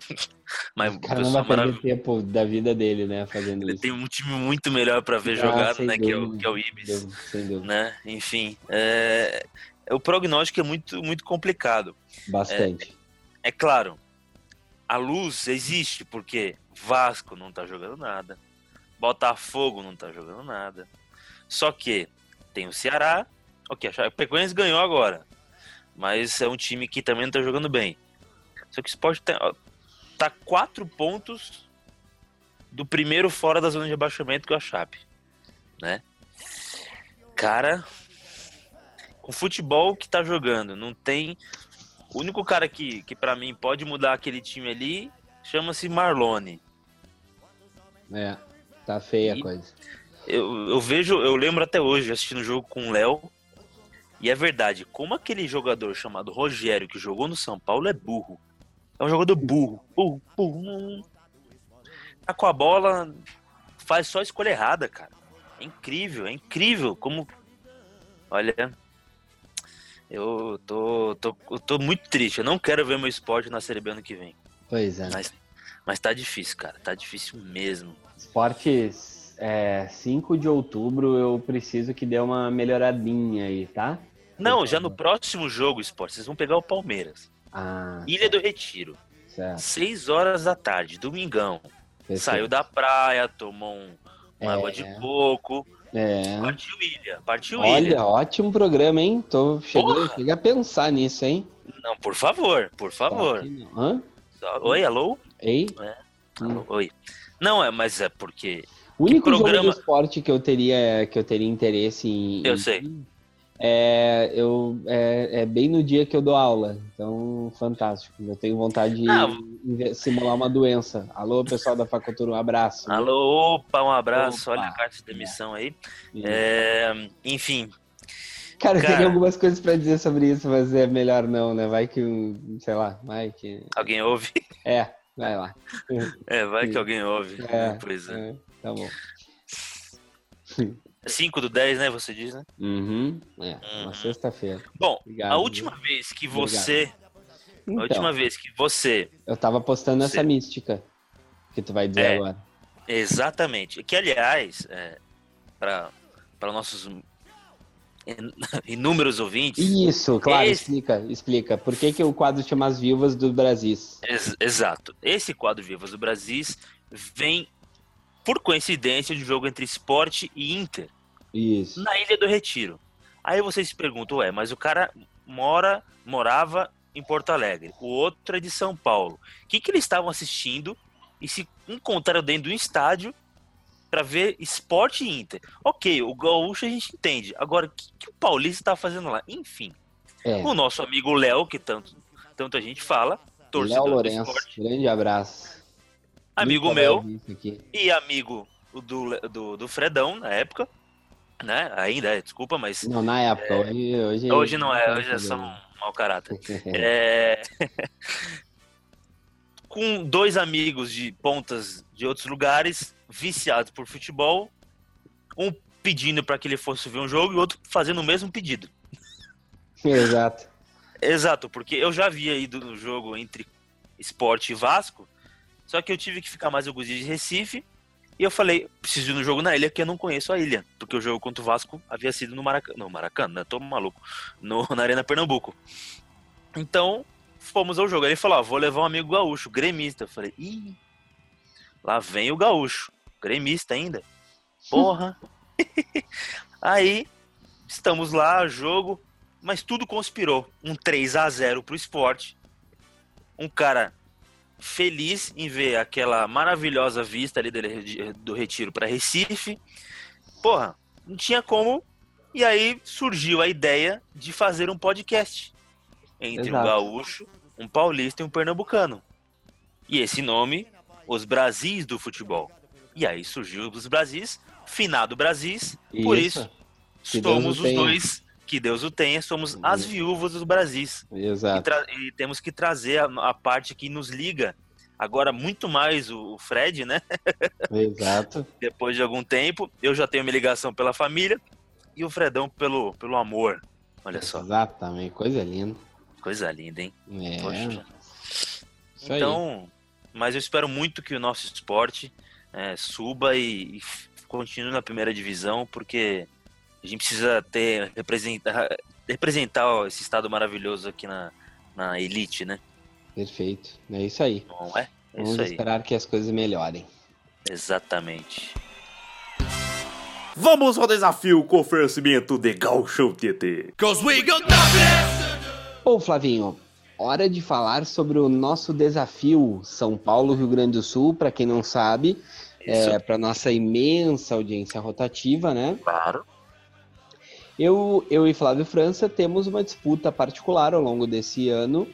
Mas O cara não vai perder tempo da vida dele, né, fazendo Ele isso. tem um time muito melhor pra ver Ah, jogado, né? Que é, o, dúvida. que é o Ibis. Sem dúvida, Sem dúvida. Né? Enfim. É... O prognóstico é muito, muito complicado. Bastante. É claro, a luz existe porque Vasco não tá jogando nada, Botafogo não tá jogando nada. Só que tem o Ceará, ok, a Chapecoense ganhou agora, mas é um time que também não tá jogando bem. Só que o Sport tá, tá quatro pontos do primeiro fora da zona de abaixamento que é a Chape, né? Cara, o futebol que tá jogando, não tem o único cara que, que para mim pode mudar aquele time ali chama-se Marlone. É, tá feia a E- coisa. Eu, eu vejo, eu lembro até hoje assistindo o jogo com o Léo. E é verdade, como aquele jogador chamado Rogério que jogou no São Paulo é burro. É um jogador burro, burro, burro. Tá com a bola, faz só escolha errada, cara. É incrível, é incrível como. Olha, eu tô, tô, eu tô muito triste. Eu não quero ver meu esporte na Série B ano que vem. Pois é. Mas, mas tá difícil, cara. Tá difícil mesmo. Esportes, é, 5 de outubro, eu preciso que dê uma melhoradinha aí, tá? Não, Por já no próximo jogo, esporte, vocês vão pegar o Palmeiras. Ah, Ilha do Retiro. certo. 6 horas da tarde, domingão. perfeito. Saiu da praia, tomou um, uma É. água de coco. É. Partiu Ilha. Partiu Ilha. Olha, ótimo programa, hein? Tô chegando, cheguei a pensar nisso, hein? Não, por favor, por favor. Só- Oi, alô? Ei? Alô, Oi. Não, é, mas é porque. O único jogo programa- do esporte que eu teria, que eu teria interesse em. Eu em- sei. É, eu, é, é bem no dia que eu dou aula. Então, fantástico. Eu tenho vontade de Ah, simular uma doença. Alô, pessoal da facultura, um abraço. Alô, opa, um abraço. Opa. Olha a carta de demissão aí. É, enfim, Cara, eu cara. teria algumas coisas pra dizer sobre isso, mas é melhor não, né? Vai que, sei lá, vai que. alguém ouve? É, vai lá. É, vai que alguém ouve. É, Pois é. é, tá bom. 5 do 10, né? Você diz, né? Uhum. É, uma Uhum. sexta-feira. Bom, Obrigado, a última vez que você. A Então, última vez que você. eu tava postando essa Você- mística que tu vai dizer É. agora. Exatamente. Que, aliás, é, para nossos inúmeros ouvintes. Isso, claro, Esse- explica, explica. Por que, que o quadro chama As Viúvas do Brasil? Ex- exato. Esse quadro Vivas do Brasil vem, por coincidência, de um jogo entre esporte e Inter, Isso. na Ilha do Retiro. Aí vocês se perguntam, ué, mas o cara mora, morava em Porto Alegre, o outro é de São Paulo. O que, que eles estavam assistindo e se encontraram dentro de um estádio para ver esporte e Inter? Ok, o gaúcho a gente entende. Agora, o que, que o Paulista está fazendo lá? Enfim, É. o nosso amigo Léo, que tanto, tanto a gente fala, Léo torcedor do Lourenço, esporte, grande abraço. amigo Nunca meu, e amigo do, do, do Fredão na época, né? Ainda é, desculpa, mas Não, na época, hoje, hoje. hoje não é, hoje é só um mau caráter. É... Com dois amigos de pontas de outros lugares, viciados por futebol, um pedindo para que ele fosse ver um jogo e outro fazendo o mesmo pedido. Exato. Exato, porque eu já havia ido no jogo entre esporte e Vasco, só que eu tive que ficar mais alguns dias de Recife. E eu falei, preciso ir no jogo na ilha, que eu não conheço a ilha. Porque o jogo contra o Vasco havia sido no Maracanã. No Maracanã, né? Tô maluco. No, na Arena Pernambuco. Então, fomos ao jogo. Aí ele falou, ó, vou levar um amigo gaúcho, gremista. Eu falei, ih, lá vem o gaúcho. Gremista ainda. Porra. Aí, estamos lá, jogo mas tudo conspirou. Um 3 a 0 pro esporte. Um cara feliz em ver aquela maravilhosa vista ali dele- do retiro para Recife. Porra, não tinha como. E aí surgiu a ideia de fazer um podcast entre um Exato. gaúcho, um paulista e um pernambucano. E esse nome, Os Brasis do Futebol. E aí surgiu os Brasis, finado Brasis, por isso Que somos os tenha. dois, que Deus o tenha, somos as viúvas dos Brasis. E, Exato. tra- e temos que trazer a, a parte que nos liga. Agora, muito mais o o Fred, né? Exato. Depois de algum tempo, eu já tenho minha ligação pela família e o Fredão pelo, pelo amor. Olha só, Exatamente. Coisa linda. Coisa linda, hein? É. Poxa. Então, mas eu espero muito que o nosso esporte é, suba e, e continue na primeira divisão, porque a gente precisa ter representar, representar esse estado maravilhoso aqui na, na elite, né? Perfeito. É isso aí. Não é? É Vamos isso aí. esperar que as coisas melhorem. Exatamente. Vamos ao desafio com oferecimento de Gaucho TT. Cause we got nothing Bom, Flavinho, hora de falar sobre o nosso desafio São Paulo, Rio Grande do Sul, para quem não sabe, Isso, é, para nossa imensa audiência rotativa, né? claro. Eu, eu e Flávio França temos uma disputa particular ao longo desse ano,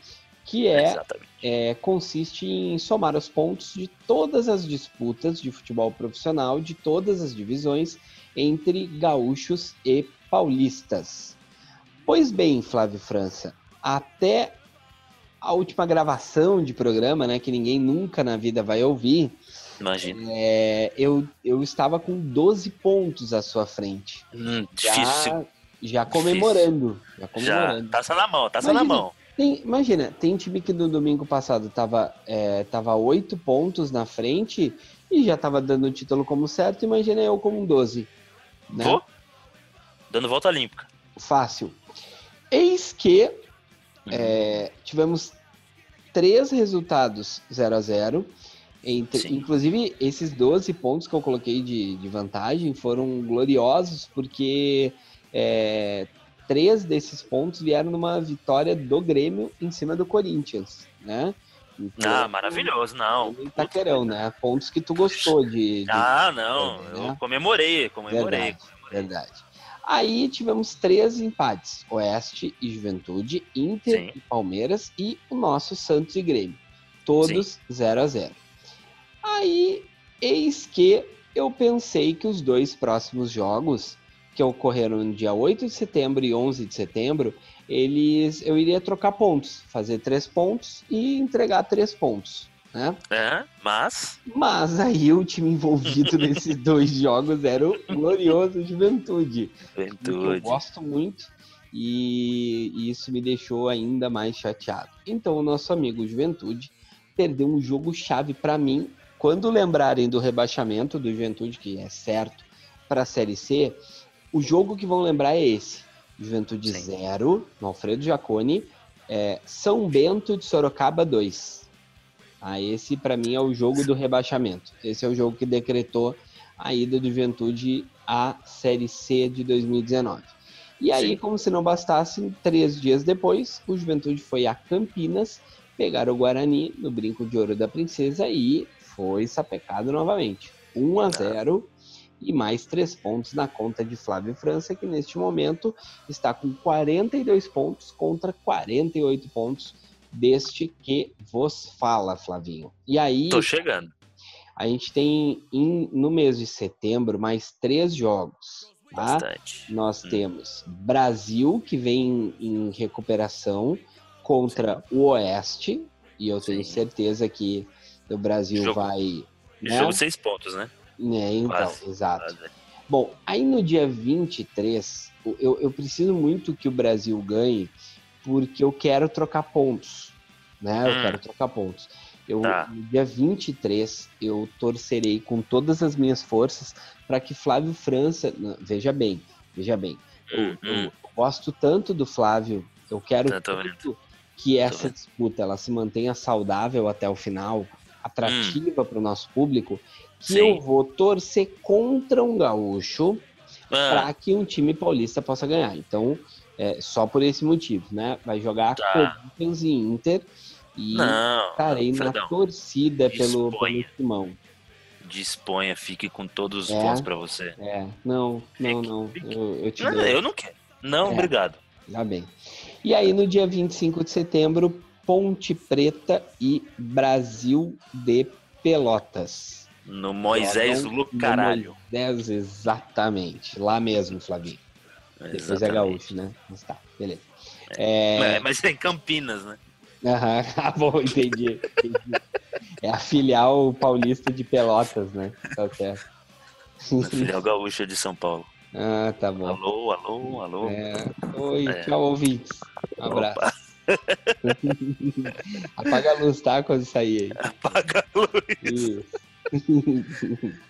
que é, é, consiste em somar os pontos de todas as disputas de futebol profissional, de todas as divisões, entre gaúchos e paulistas. Pois bem, Flávio França, até a última gravação de programa, né, que ninguém nunca na vida vai ouvir, Imagina. é, eu, eu estava com 12 pontos à sua frente. Hum, Já, difícil. já comemorando. Já Já. comemorando. Taça na mão, taça na Imagina. mão. Tem- imagina, tem time que no domingo passado tava, é, tava 8 pontos na frente e já tava dando o título como certo. Imagina eu com 12. Né? Vou? Dando volta olímpica. Fácil. Eis que Uhum. é, tivemos três resultados 0 a 0 entre, inclusive, esses 12 pontos que eu coloquei de, de vantagem foram gloriosos, porque é, três desses pontos vieram numa vitória do Grêmio em cima do Corinthians, né? Então, Ah, maravilhoso, não. Itaquerão, né? Pontos que tu gostou de. de- Ah, não. Né? Eu comemorei, comemorei. Verdade, verdade. Aí tivemos três empates: Oeste e Juventude, Inter Sim. e Palmeiras e o nosso Santos e Grêmio. Todos 0 a 0 Aí, eis que eu pensei que os dois próximos jogos, que ocorreram no dia 8 de setembro e 11 de setembro, eles eu iria trocar pontos, fazer três pontos e entregar três pontos. Né? É, mas. Mas aí o time envolvido nesses dois jogos era o glorioso Juventude. Que eu Juventude. gosto muito e e isso me deixou ainda mais chateado. Então, o nosso amigo Juventude perdeu um jogo chave para mim. Quando lembrarem do rebaixamento do Juventude, que é certo, para a Série C, o jogo que vão lembrar é esse: Juventude Sim. 0, no Alfredo Jaconi, é, São Bento de Sorocaba 2. Ah, esse para mim é o jogo do rebaixamento. Esse é o jogo que decretou a ida do Juventude à Série C de 2019. E aí, Sim. como se não bastasse, três dias depois, o Juventude foi a Campinas pegar o Guarani no Brinco de Ouro da Princesa e foi sapecado novamente. 1 a 0 e mais três pontos na conta de Flávio França, que neste momento está com 42 pontos contra 48 pontos deste que vos fala, Flavinho. E aí, Tô chegando. a gente tem em- no mês de setembro mais três jogos. Tá? Bastante. Nós Hum. temos Brasil, que vem em recuperação, contra o Oeste, e eu tenho Sim. certeza que o Brasil Jogo- vai. né? Jogo seis pontos, né? né, então, Quase. exato. Quase. Bom, aí no dia 23, o- eu, eu preciso muito que o Brasil ganhe, porque eu quero trocar pontos. Né? Eu Hum. quero trocar pontos. Eu, Tá. No dia 23, eu torcerei com todas as minhas forças para que Flávio França. Veja bem, veja bem. Eu, Hum, eu hum. gosto tanto do Flávio, eu quero Tá, que essa disputa ela se mantenha saudável até o final, atrativa para o nosso público, que Hum. Sim. eu vou torcer contra um gaúcho Ah, para que um time paulista possa ganhar. Então, é só por esse motivo, né? Vai jogar Tá. Corinthians e Inter e não. estarei na Fredão, torcida pelo, disponha. pelo Timão. disponha, fique com todos os É. pontos pra você. É, não, não, não. Eu, eu te Não, eu não quero. Não, É. obrigado. Tá bem. E aí, no dia 25 de setembro, Ponte Preta e Brasil de Pelotas. No Moisés Jogam Lu no Caralho. Moisés, exatamente. Lá mesmo, Flavinho. Depois é Exatamente. gaúcho, né? Mas tá, beleza. É... É, mas é em Campinas, né? Aham, ah, bom, entendi, entendi. É a filial paulista de Pelotas, né? Tá certo. Filial Gaúcha de São Paulo. ah, tá bom. Alô, alô, alô. É, Oi, É. tchau, ouvintes. Um abraço. Apaga a luz, tá? Quando sair aí. apaga a luz. Isso.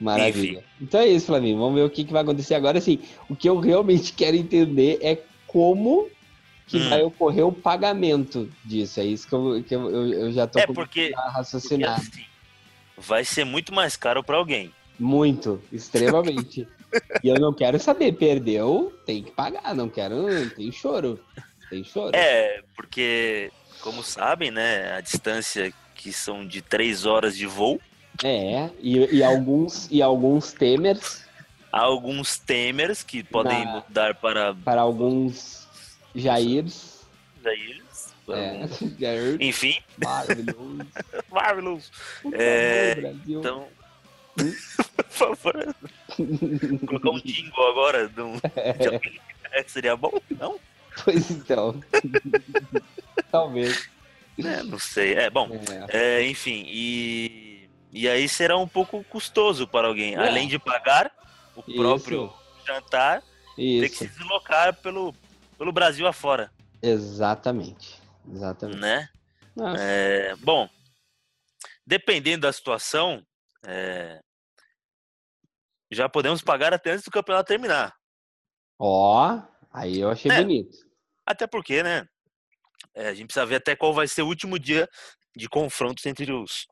Maravilha. Então é isso, Flavinho. Vamos ver o que, que vai acontecer agora. Assim, o que eu realmente quero entender é como que Hum. vai ocorrer o pagamento disso. É isso que eu, que eu, eu- já tô É porque, a porque raciocinar. assim, vai ser muito mais caro pra alguém. Muito, extremamente. e eu não quero saber, perdeu, tem que pagar, não quero, tem choro. Tem choro. É, porque, como sabem, né, a distância que são de três horas de voo, É, e, e alguns e alguns temers há alguns temers que podem Na- mudar para para alguns Jairs. eles. É, Jair, Enfim, maravilhoso. Marvelous. Por É. Então, Hum? por favor, colocar um jingle agora de, um. É, seria bom? Não? Pois então. Talvez. É, não sei. É, bom, É, é, enfim, e, e aí será um pouco custoso para alguém. É. Além de pagar o Isso. próprio jantar, ter que se isso. deslocar pelo, pelo Brasil afora, Exatamente. Exatamente. né? É, bom, dependendo da situação, é, já podemos pagar até antes do campeonato terminar. Ó, aí eu achei É. bonito. Até porque, né? é, a gente precisa ver até qual vai ser o último dia de confrontos entre os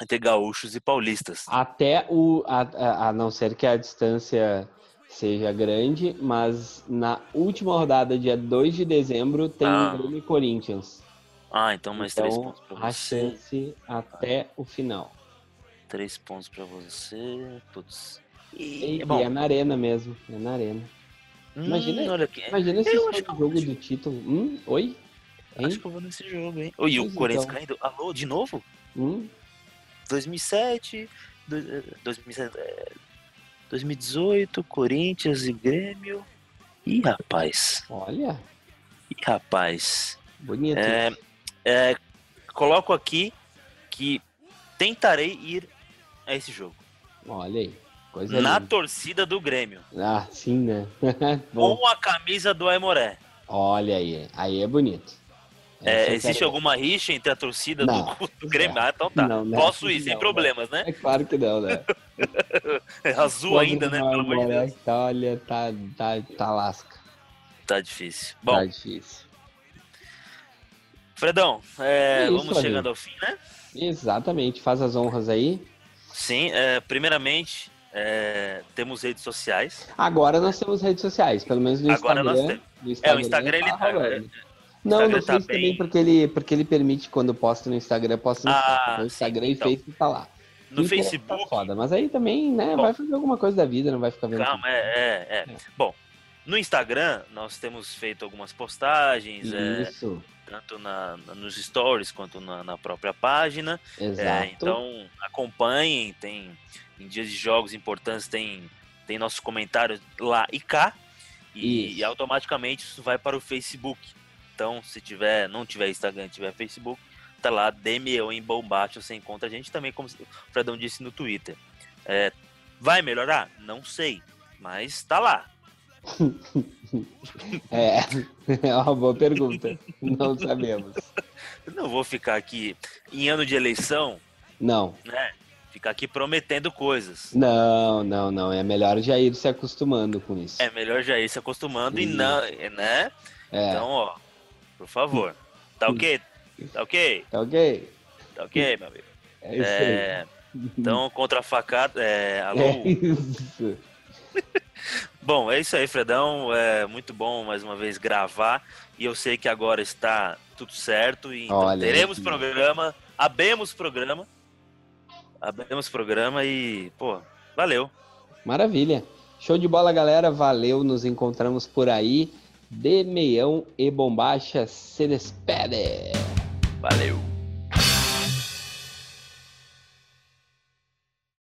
entre gaúchos e paulistas. Até o. A, a- a não ser que a distância seja grande, mas na última rodada, dia 2 de dezembro, tem Ah. Grêmio e Corinthians. Ah, então mais três Então, pontos para a você. chance até o final. Três pontos pra você. Putz. E, E, bom, e é na arena mesmo. É na arena. imagina- hum, olha aqui. Imagina se acho o jogo do título. Hum? Oi? Hein? Acho que eu vou nesse jogo, hein? Oi, e o Corinthians então. caindo. Alô, de novo? Hum? 2007, do- eh, 2007, eh, 2018, Corinthians e Grêmio. Ih, rapaz. Olha, Ih, rapaz. bonito. É, é, coloco aqui que tentarei ir a esse jogo. Olha aí. Coisa na linda. torcida do Grêmio. Ah, sim, né? Com a camisa do Aimoré. olha aí. Aí é bonito. É, existe quero- alguma rixa entre a torcida Não. do, do Grêmio? Ah, então tá. Não, não. Posso ir, sem problemas, né? É claro que não, né? É azul ainda, né? Pelo amor de Deus. Tá, Olha, tá, tá, tá lasca. Tá difícil. Bom, Tá difícil. Fredão, é, É isso, vamos amigo. chegando ao fim, né? Exatamente. Faz as honras aí. Sim, é, primeiramente, é, temos redes sociais. Agora nós temos redes sociais, pelo menos no Agora nós Instagram. temos. no É, o Instagram ele tá. Não, Instagram no tá Face bem- também, porque ele, porque ele permite quando posta no Instagram, posta no Ah. Então, sim, Instagram então. e Face tá lá. No Twitter Tá Facebook. foda, mas aí também, né, Bom. vai fazer alguma coisa da vida, não vai ficar vendo. Calma, é, é, é. Bom, no Instagram nós temos feito algumas postagens, é, Isso, tanto na, nos stories quanto na, na própria página. exato. É, então acompanhem, tem em dias de jogos importantes tem tem nossos comentários lá e cá e, e automaticamente isso vai para o Facebook. Então se tiver não tiver Instagram, tiver Facebook, tá lá DMEO em Bombacho, você encontra a gente também como o Fredão disse no Twitter. É, vai melhorar? Não sei, mas tá lá. É, é uma boa pergunta. Não sabemos. Não vou ficar aqui em ano de eleição, Não, né? Ficar aqui prometendo coisas. não, não, não. É melhor já ir se acostumando com isso. É melhor já ir se acostumando e não, né? É, Então, ó, por favor. Tá ok? Tá ok? tá ok? Tá ok, meu amigo? É isso É, então, contra a facada. É, alô? É isso. Bom, é isso aí, Fredão. É muito bom mais uma vez gravar. E eu sei que agora está tudo certo. E então Olha teremos programa. Abemos programa. Abemos programa e, pô, valeu. Maravilha. Show de bola, galera. Valeu. Nos encontramos por aí. De meião e bombacha se despede. Valeu.